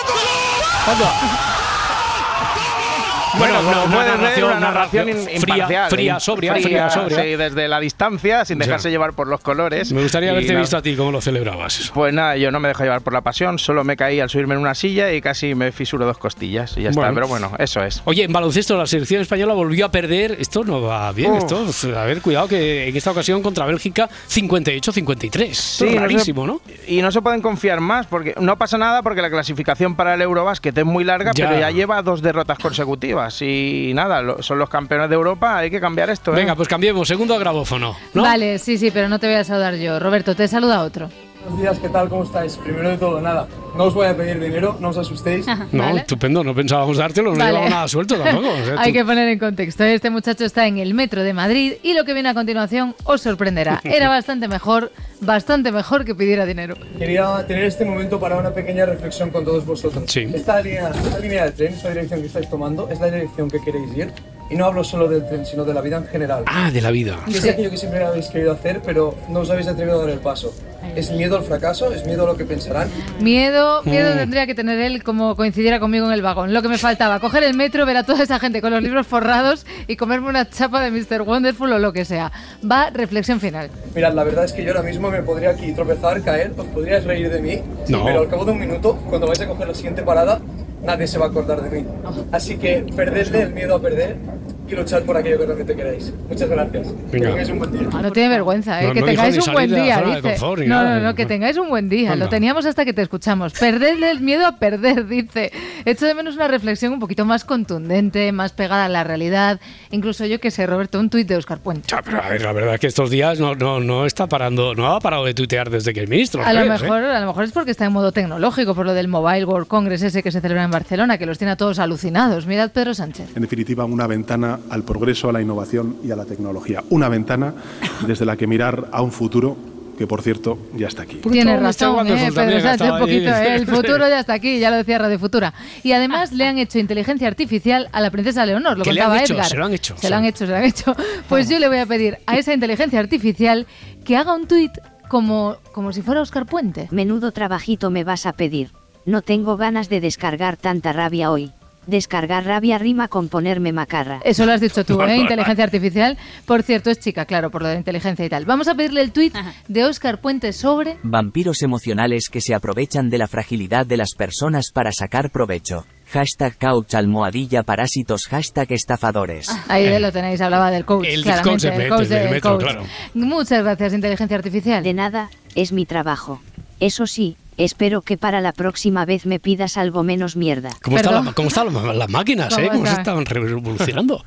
Bueno, Bueno, puedes ver, narración- una narración narración fría, fría, sobria, fría, sobria. Sí, desde la distancia, sin dejarse llevar por los colores. Me gustaría haberte visto a ti cómo lo celebrabas. eso. Pues nada, yo no me dejo llevar por la pasión, solo me caí al subirme en una silla y casi me fisuro dos costillas y ya Bueno. está. Pero bueno, eso es. Oye, en baloncesto la selección española volvió a perder. Esto no va bien. Uf. Esto, a ver, cuidado que en esta ocasión contra Bélgica 58-53. Esto es no se- rarísimo, ¿no? Y no se pueden confiar más, porque no pasa nada porque la clasificación para el Eurobásquet es muy larga, Ya. pero ya lleva dos derrotas consecutivas. Y nada, lo- son los campeones de Europa, hay que cambiar esto. ¿eh? Venga, pues cambiemos. Segundo grabófono. ¿no? Vale, sí, sí, pero no te voy a saludar yo. Roberto, te saluda otro. Buenos días, ¿qué tal? ¿Cómo estáis? Primero de todo, nada, no os voy a pedir dinero, no os asustéis. No, estupendo, no pensábamos dártelo, no Vale. llevaba nada suelto tampoco. o sea, Hay tú- que poner en contexto. Este muchacho está en el metro de Madrid y lo que viene a continuación os sorprenderá. Era bastante mejor, bastante mejor que pidiera dinero. Quería tener este momento para una pequeña reflexión con todos vosotros. Sí. Esta línea, esta línea de tren, esta dirección que estáis tomando, es la dirección que queréis ir. Y no hablo solo del tren, sino de la vida en general. Ah, de la vida. Es aquello que siempre habéis querido hacer, pero no os habéis atrevido a dar el paso. ¿Es miedo al fracaso? ¿Es miedo a lo que pensarán? Miedo, miedo Mm. tendría que tener él como coincidiera conmigo en el vagón. Lo que me faltaba, coger el metro, ver a toda esa gente con los libros forrados y comerme una chapa de Mr. Wonderful o lo que sea. Va, reflexión final. Mirad, la verdad es que yo ahora mismo me podría aquí tropezar, caer, os podríais reír de mí, No. pero al cabo de un minuto, cuando vais a coger la siguiente parada, nadie se va a acordar de mí. Así que perdedle el miedo a perder y luchad por aquello que realmente queráis. Muchas gracias. Que tengáis un buen día. Ah, no tiene vergüenza, ¿eh? No, que no tengáis un buen día, dice. confort no, no, no, que tengáis un buen día. Anda. Lo teníamos hasta que te escuchamos. Perdedle el miedo a perder, dice. Echo de menos una reflexión un poquito más contundente, más pegada a la realidad. Incluso yo que sé, Roberto, un tuit de Oscar Puente. Ya, pero a ver, la verdad es que estos días no, no, no está parando, no ha parado de tuitear desde que es ministro. A lo, ¿sabes, eh? mejor, a lo mejor es porque está en modo tecnológico, por lo del Mobile World Congress ese que se celebra en Barcelona, que los tiene a todos alucinados. Mirad Pedro Sánchez. En definitiva, una ventana al progreso, a la innovación y a la tecnología. Una ventana desde la que mirar a un futuro que, por cierto, ya está aquí. Tiene Mr. razón, eh, Pedro Sánchez, poquito. eh, El futuro ya está aquí, ya lo decía Radio Futura. Y además le han hecho inteligencia artificial a la princesa Leonor, lo ¿Que le han contaba hecho? Edgar. Se lo han hecho, Se sí. lo han hecho, se lo han hecho. Pues yo le voy a pedir a esa inteligencia artificial que haga un tuit como, como si fuera Oscar Puente. Menudo trabajito me vas a pedir. No tengo ganas de descargar tanta rabia hoy. Descargar rabia rima con ponerme macarra. Eso lo has dicho tú, ¿eh? Inteligencia artificial. Por cierto, es chica, claro, por lo de inteligencia y tal. Vamos a pedirle el tuit de Oscar Puente sobre... Vampiros emocionales que se aprovechan de la fragilidad de las personas para sacar provecho. Hashtag couch almohadilla parásitos. Hashtag estafadores. Ahí lo tenéis, hablaba del coach. El coach el coach del Metro, coach. claro. Muchas gracias, inteligencia artificial. De nada, es mi trabajo. Eso sí, espero que para la próxima vez me pidas algo menos mierda. ¿Cómo, está la- cómo están las, las máquinas, eh? ¿Cómo ¿Cómo se está? estaban revolucionando?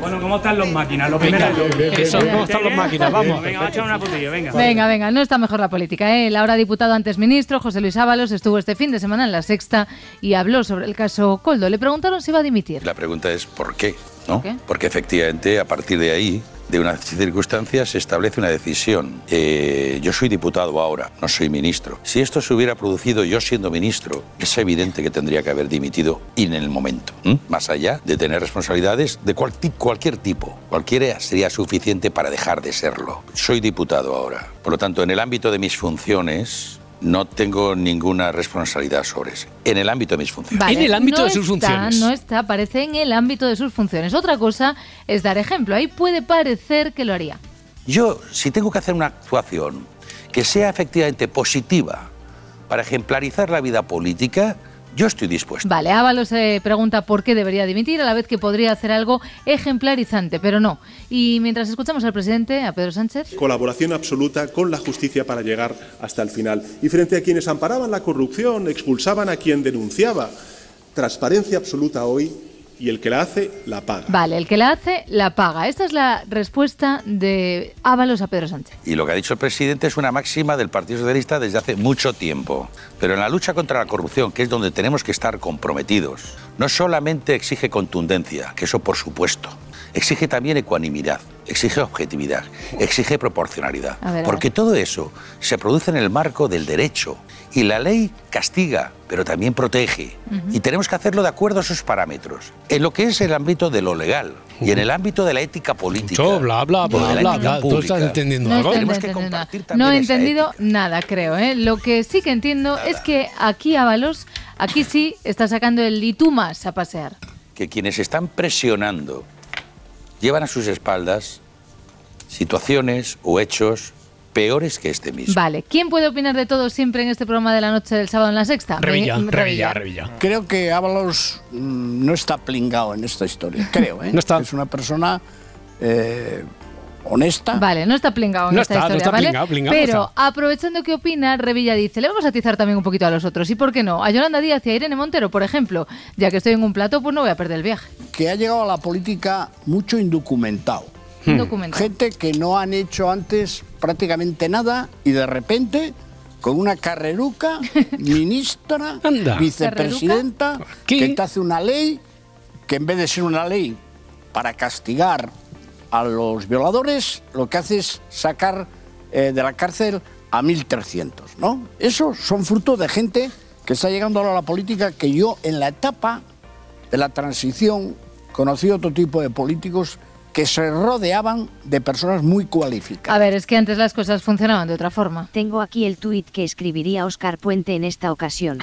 Bueno, ¿cómo están los máquinas? Lo Venga, primero eso, ¿cómo están los máquinas? Vamos. Venga, vamos a echar una putilla, venga. Venga, venga, no está mejor la política. ¿eh? El ahora diputado antes ministro, José Luis Ábalos, estuvo este fin de semana en La Sexta y habló sobre el caso Coldo. Le preguntaron si iba a dimitir. La pregunta es ¿por qué? ¿no? ¿Por qué? Porque efectivamente a partir de ahí, de unas circunstancias, se establece una decisión. Eh, yo soy diputado ahora, no soy ministro. Si esto se hubiera producido yo siendo ministro, es evidente que tendría que haber dimitido en el momento. Más allá de tener responsabilidades de cual cualquier tipo. Cualquiera sería suficiente para dejar de serlo. Soy diputado ahora. Por lo tanto, en el ámbito de mis funciones... No tengo ninguna responsabilidad sobre eso. En el ámbito de mis funciones. Vale, no está, No está, aparece en el ámbito de sus funciones. Otra cosa es dar ejemplo. Ahí puede parecer que lo haría. Yo, si tengo que hacer una actuación que sea efectivamente positiva para ejemplarizar la vida política, yo estoy dispuesto. Vale, Ábalos se pregunta por qué debería dimitir, a la vez que podría hacer algo ejemplarizante, pero no. Y mientras escuchamos al presidente, a Pedro Sánchez. Colaboración absoluta con la justicia para llegar hasta el final. Y frente a quienes amparaban la corrupción, expulsaban a quien denunciaba. Transparencia absoluta hoy y el que la hace, la paga. Vale, el que la hace, la paga. Esta es la respuesta de Ábalos a Pedro Sánchez. Y lo que ha dicho el presidente es una máxima del Partido Socialista desde hace mucho tiempo. Pero en la lucha contra la corrupción, que es donde tenemos que estar comprometidos, no solamente exige contundencia, que eso por supuesto, exige también ecuanimidad, exige objetividad, exige proporcionalidad. Porque todo eso se produce en el marco del derecho. Y la ley castiga, pero también protege. Y tenemos que hacerlo de acuerdo a esos parámetros. En lo que es el ámbito de lo legal y en el ámbito de la ética política. Mucho, bla, bla, bla, la bla, bla. ¿Tú estás entendiendo No algo? Tenemos que nada. No he entendido nada, creo. ¿eh? Lo que sí que entiendo es que aquí Ábalos, aquí sí está sacando el más a pasear. que quienes están presionando llevan a sus espaldas situaciones o hechos peores que este mismo. Vale, ¿quién puede opinar de todo siempre en este programa de la noche del sábado en la sexta? Revilla, Revilla, Revilla. Creo que Ábalos mm, no está plingado en esta historia, creo, ¿eh? No está. Es una persona eh, honesta. Vale, no está plingado en No esta está, no historia, está ¿vale? no Pero está. aprovechando que opina, Revilla dice, le vamos a atizar también un poquito a los otros. ¿Y por qué no? A Yolanda Díaz y a Irene Montero, por ejemplo. Ya que estoy en un plato, pues no voy a perder el viaje. que ha llegado a la política mucho indocumentado. Un Mm. documental. Gente que no han hecho antes prácticamente nada y de repente, con una carreruca, ministra, vicepresidenta, que te hace una ley que en vez de ser una ley para castigar a los violadores, lo que hace es sacar eh, de la cárcel a 1.300, ¿no? Esos son fruto de gente que está llegando ahora a la política que yo en la etapa de la transición conocí otro tipo de políticos que se rodeaban de personas muy cualificadas. A ver, es que antes las cosas funcionaban de otra forma. Tengo aquí el tuit que escribiría Oscar Puente en esta ocasión.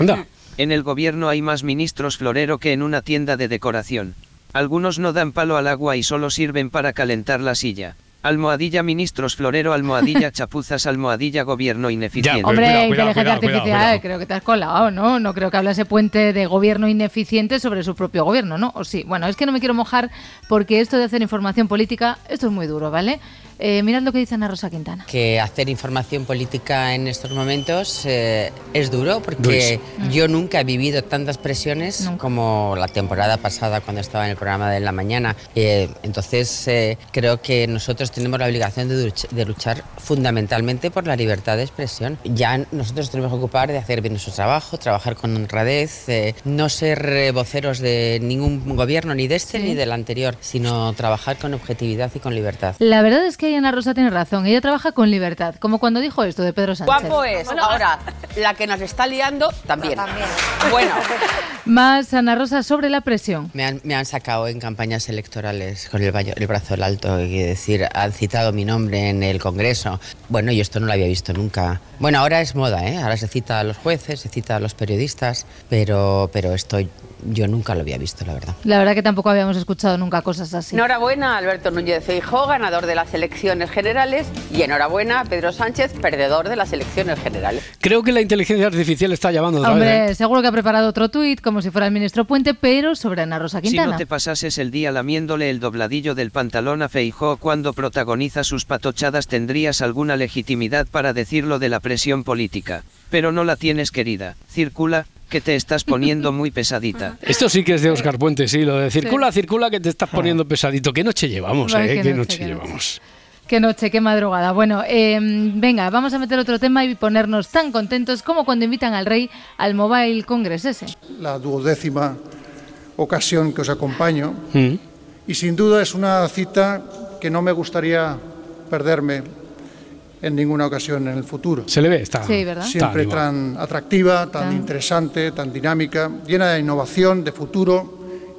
En el gobierno hay más ministros florero que en una tienda de decoración. Algunos no dan palo al agua y solo sirven para calentar la silla. Almohadilla ministros florero, almohadilla chapuzas, almohadilla gobierno ineficiente. Hombre, inteligencia artificial, creo que te has colado, ¿no? No creo que hablase Puente de gobierno ineficiente sobre su propio gobierno, ¿no? O sí. Bueno, es que no me quiero mojar porque esto de hacer información política, esto es muy duro, ¿vale? Eh, mirad lo que dice Ana Rosa Quintana. que hacer información política en estos momentos eh, es duro porque Durísimo. yo nunca he vivido tantas presiones como la temporada pasada cuando estaba en el programa de la mañana. Eh, entonces eh, creo que nosotros tenemos la obligación de, luch- de luchar fundamentalmente por la libertad de expresión. Ya nosotros tenemos que ocupar de hacer bien nuestro trabajo, trabajar con honradez, eh, no ser voceros de ningún gobierno, ni de este Sí. ni del anterior, sino trabajar con objetividad y con libertad. La verdad es que Ana Rosa tiene razón. Ella trabaja con libertad, como cuando dijo esto de Pedro Sánchez. Guapo es. Ahora, la que nos está liando, también. Bueno, Más Ana Rosa sobre la presión. Me han, me han sacado en campañas electorales con el, baño- el brazo al alto, y decir, han citado mi nombre en el Congreso. Bueno, yo esto no lo había visto nunca. Bueno, ahora es moda, ¿eh? Ahora se cita a los jueces, se cita a los periodistas, pero, pero esto yo nunca lo había visto, la verdad. La verdad que tampoco habíamos escuchado nunca cosas así. enhorabuena Alberto Núñez Feijóo, ganador de las elecciones generales, y enhorabuena a Pedro Sánchez, perdedor de las elecciones generales. Creo que la inteligencia artificial está llamando otra vez. Hombre, ¿eh? seguro que ha preparado otro tuit como si fuera el ministro Puente, pero sobre Ana Rosa Si Quintana. no te pasases el día lamiéndole el dobladillo del pantalón a Feijó cuando protagoniza sus patochadas tendrías alguna legitimidad para decirlo de la presión política. Pero no la tienes querida. Circula, que te estás poniendo muy pesadita. Esto sí que es de Oscar Puente, sí, lo de circula, circula, que te estás poniendo pesadito. ¿Qué noche llevamos, Vale, eh? qué ¿Qué noche, noche qué noche. Qué noche, qué madrugada. Bueno, eh, venga, vamos a meter otro tema y ponernos tan contentos como cuando invitan al rey al Mobile Congress ese. la duodécima ocasión que os acompaño y sin duda es una cita que no me gustaría perderme en ninguna ocasión en el futuro. Se le ve, está. Sí, ¿verdad? Siempre está tan atractiva, tan Tan- interesante, tan dinámica, llena de innovación, de futuro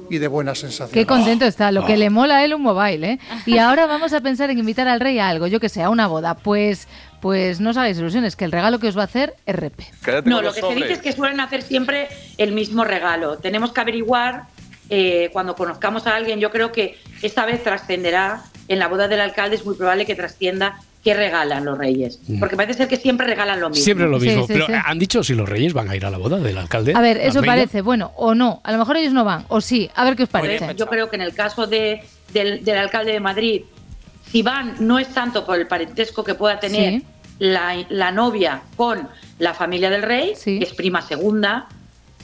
y de buenas sensaciones. Qué contento está, lo que le mola a él un mobile, ¿eh? Y ahora vamos a pensar en invitar al rey a algo, yo que sé, a una boda. Pues, pues no os hagáis ilusiones, que el regalo que os va a hacer es repe. No, lo que se dice es que suelen hacer siempre el mismo regalo. Tenemos que averiguar eh, cuando conozcamos a alguien. Yo creo que esta vez trascenderá en la boda del alcalde. Es muy probable que trascienda qué regalan los reyes, Mm. porque parece ser que siempre regalan lo mismo. Siempre lo mismo. Sí, sí, pero sí. han dicho si los reyes van a ir a la boda del alcalde. A ver, eso reina. parece, bueno, o no. A lo mejor ellos no van, o sí. A ver qué os parece. Yo creo que en el caso de, del, del alcalde de Madrid, si van, no es tanto por el parentesco que pueda tener Sí. la, la novia con la familia del rey, que es prima segunda,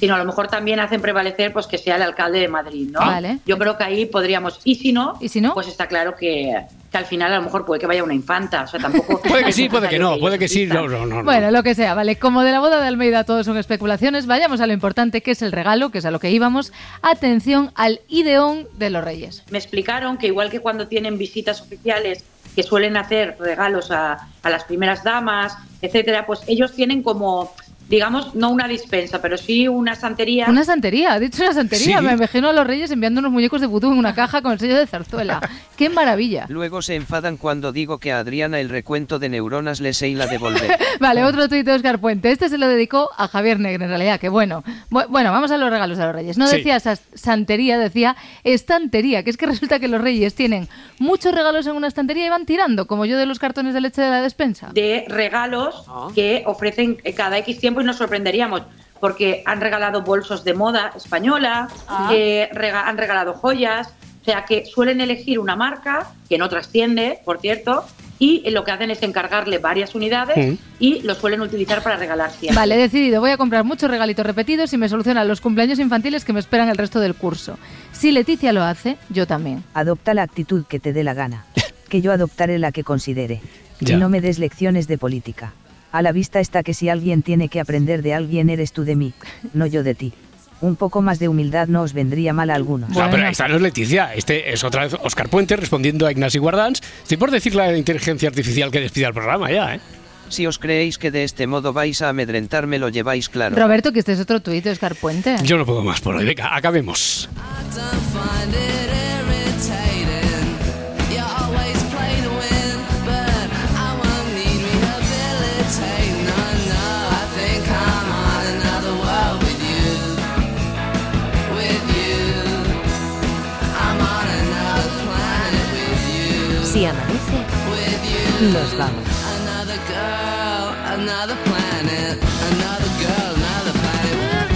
sino a lo mejor también hacen prevalecer pues que sea el alcalde de Madrid, ¿no? Vale. Yo creo que ahí podríamos, y si no, ¿Y si no? pues está claro que, que al final a lo mejor puede que vaya una infanta, o sea, tampoco... Puede que sí, puede que no, puede que sí. no, no. no. Bueno, lo que sea, vale. Como de la boda de Almeida todo son especulaciones, vayamos a lo importante que es el regalo, que es a lo que íbamos. Atención al ideón de los reyes. me explicaron que igual que cuando tienen visitas oficiales que suelen hacer regalos a, a las primeras damas, etcétera, pues ellos tienen como, digamos, no una dispensa, pero sí una santería. Una santería, ha dicho una santería. Sí. Me imagino a los reyes enviando unos muñecos de vudú en una caja con el sello de zarzuela. ¡Qué maravilla! Luego se enfadan cuando digo que a Adriana el recuento de neuronas le sé y la devolver. Vale, otro tuit de Oscar Puente. Este se lo dedicó a Javier Negre, en realidad, que bueno. Bu- Bueno, vamos a los regalos a los reyes. No Sí. decía sa- santería, decía estantería, que es que resulta que los reyes tienen muchos regalos en una estantería y van tirando, como yo de los cartones de leche de la despensa. de regalos que ofrecen cada X tiempo y nos sorprenderíamos porque han regalado bolsos de moda española, Ah. rega- han regalado joyas, o sea que suelen elegir una marca que no trasciende, por cierto, y lo que hacen es encargarle varias unidades y lo suelen utilizar para regalar siempre. Vale, he decidido, voy a comprar muchos regalitos repetidos y me solucionan los cumpleaños infantiles que me esperan el resto del curso. Si Leticia lo hace, yo también. Adopta la actitud que te dé la gana. que yo adoptaré la que considere. Ya. Y no me des lecciones de política. A la vista está que si alguien tiene que aprender de alguien eres tú de mí, no yo de ti. Un poco más de humildad no os vendría mal a alguno. No, pero esta no es Leticia, este es otra vez Oscar Puente respondiendo a Ignasi Guardans. Estoy por decirle a la inteligencia artificial que despida el programa ya, ¿eh? Si os creéis que de este modo vais a amedrentar, me lo lleváis claro. Roberto, que este es otro tuit de Oscar Puente. Yo no puedo más por hoy. Venga, acabemos. Si amanece, nos vamos.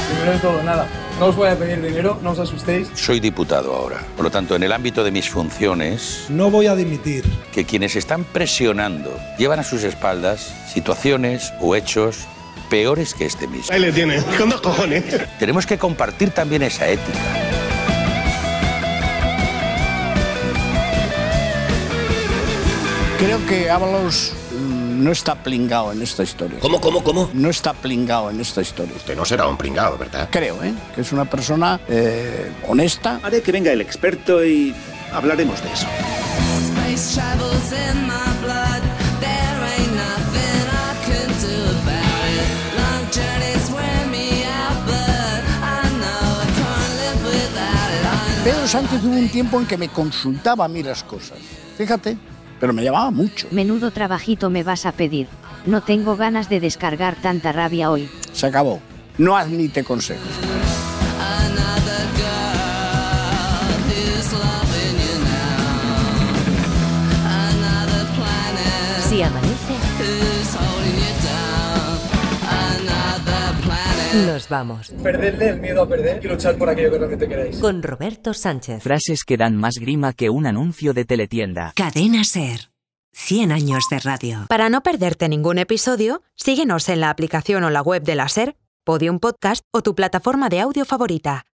Primero de todo, nada. No os voy a pedir dinero, no os asustéis. Soy diputado ahora. Por lo tanto, en el ámbito de mis funciones, No voy a dimitir. que quienes están presionando llevan a sus espaldas situaciones o hechos peores que este mismo. Ahí le tiene, con dos cojones. Tenemos que compartir también esa ética. Creo que Ábalos no está plingado en esta historia. ¿Cómo, cómo, cómo? No está plingado en esta historia. Usted no será un pringado, ¿verdad? Creo, ¿eh? Que es una persona eh, honesta. Haré que venga el experto y hablaremos de eso. Pedro Sánchez hubo un tiempo en que me consultaba a mí las cosas. Fíjate, pero me llamaba mucho. Menudo trabajito me vas a pedir. No tengo ganas de descargar tanta rabia hoy. Se acabó. No admite consejos. Nos vamos. Perderle el miedo a perder y luchar por aquello que realmente queráis. Con Roberto Sánchez. Frases que dan más grima que un anuncio de teletienda. Cadena Ser. 100 años de radio. Para no perderte ningún episodio, síguenos en la aplicación o la web de la SER, Podium Podcast o tu plataforma de audio favorita.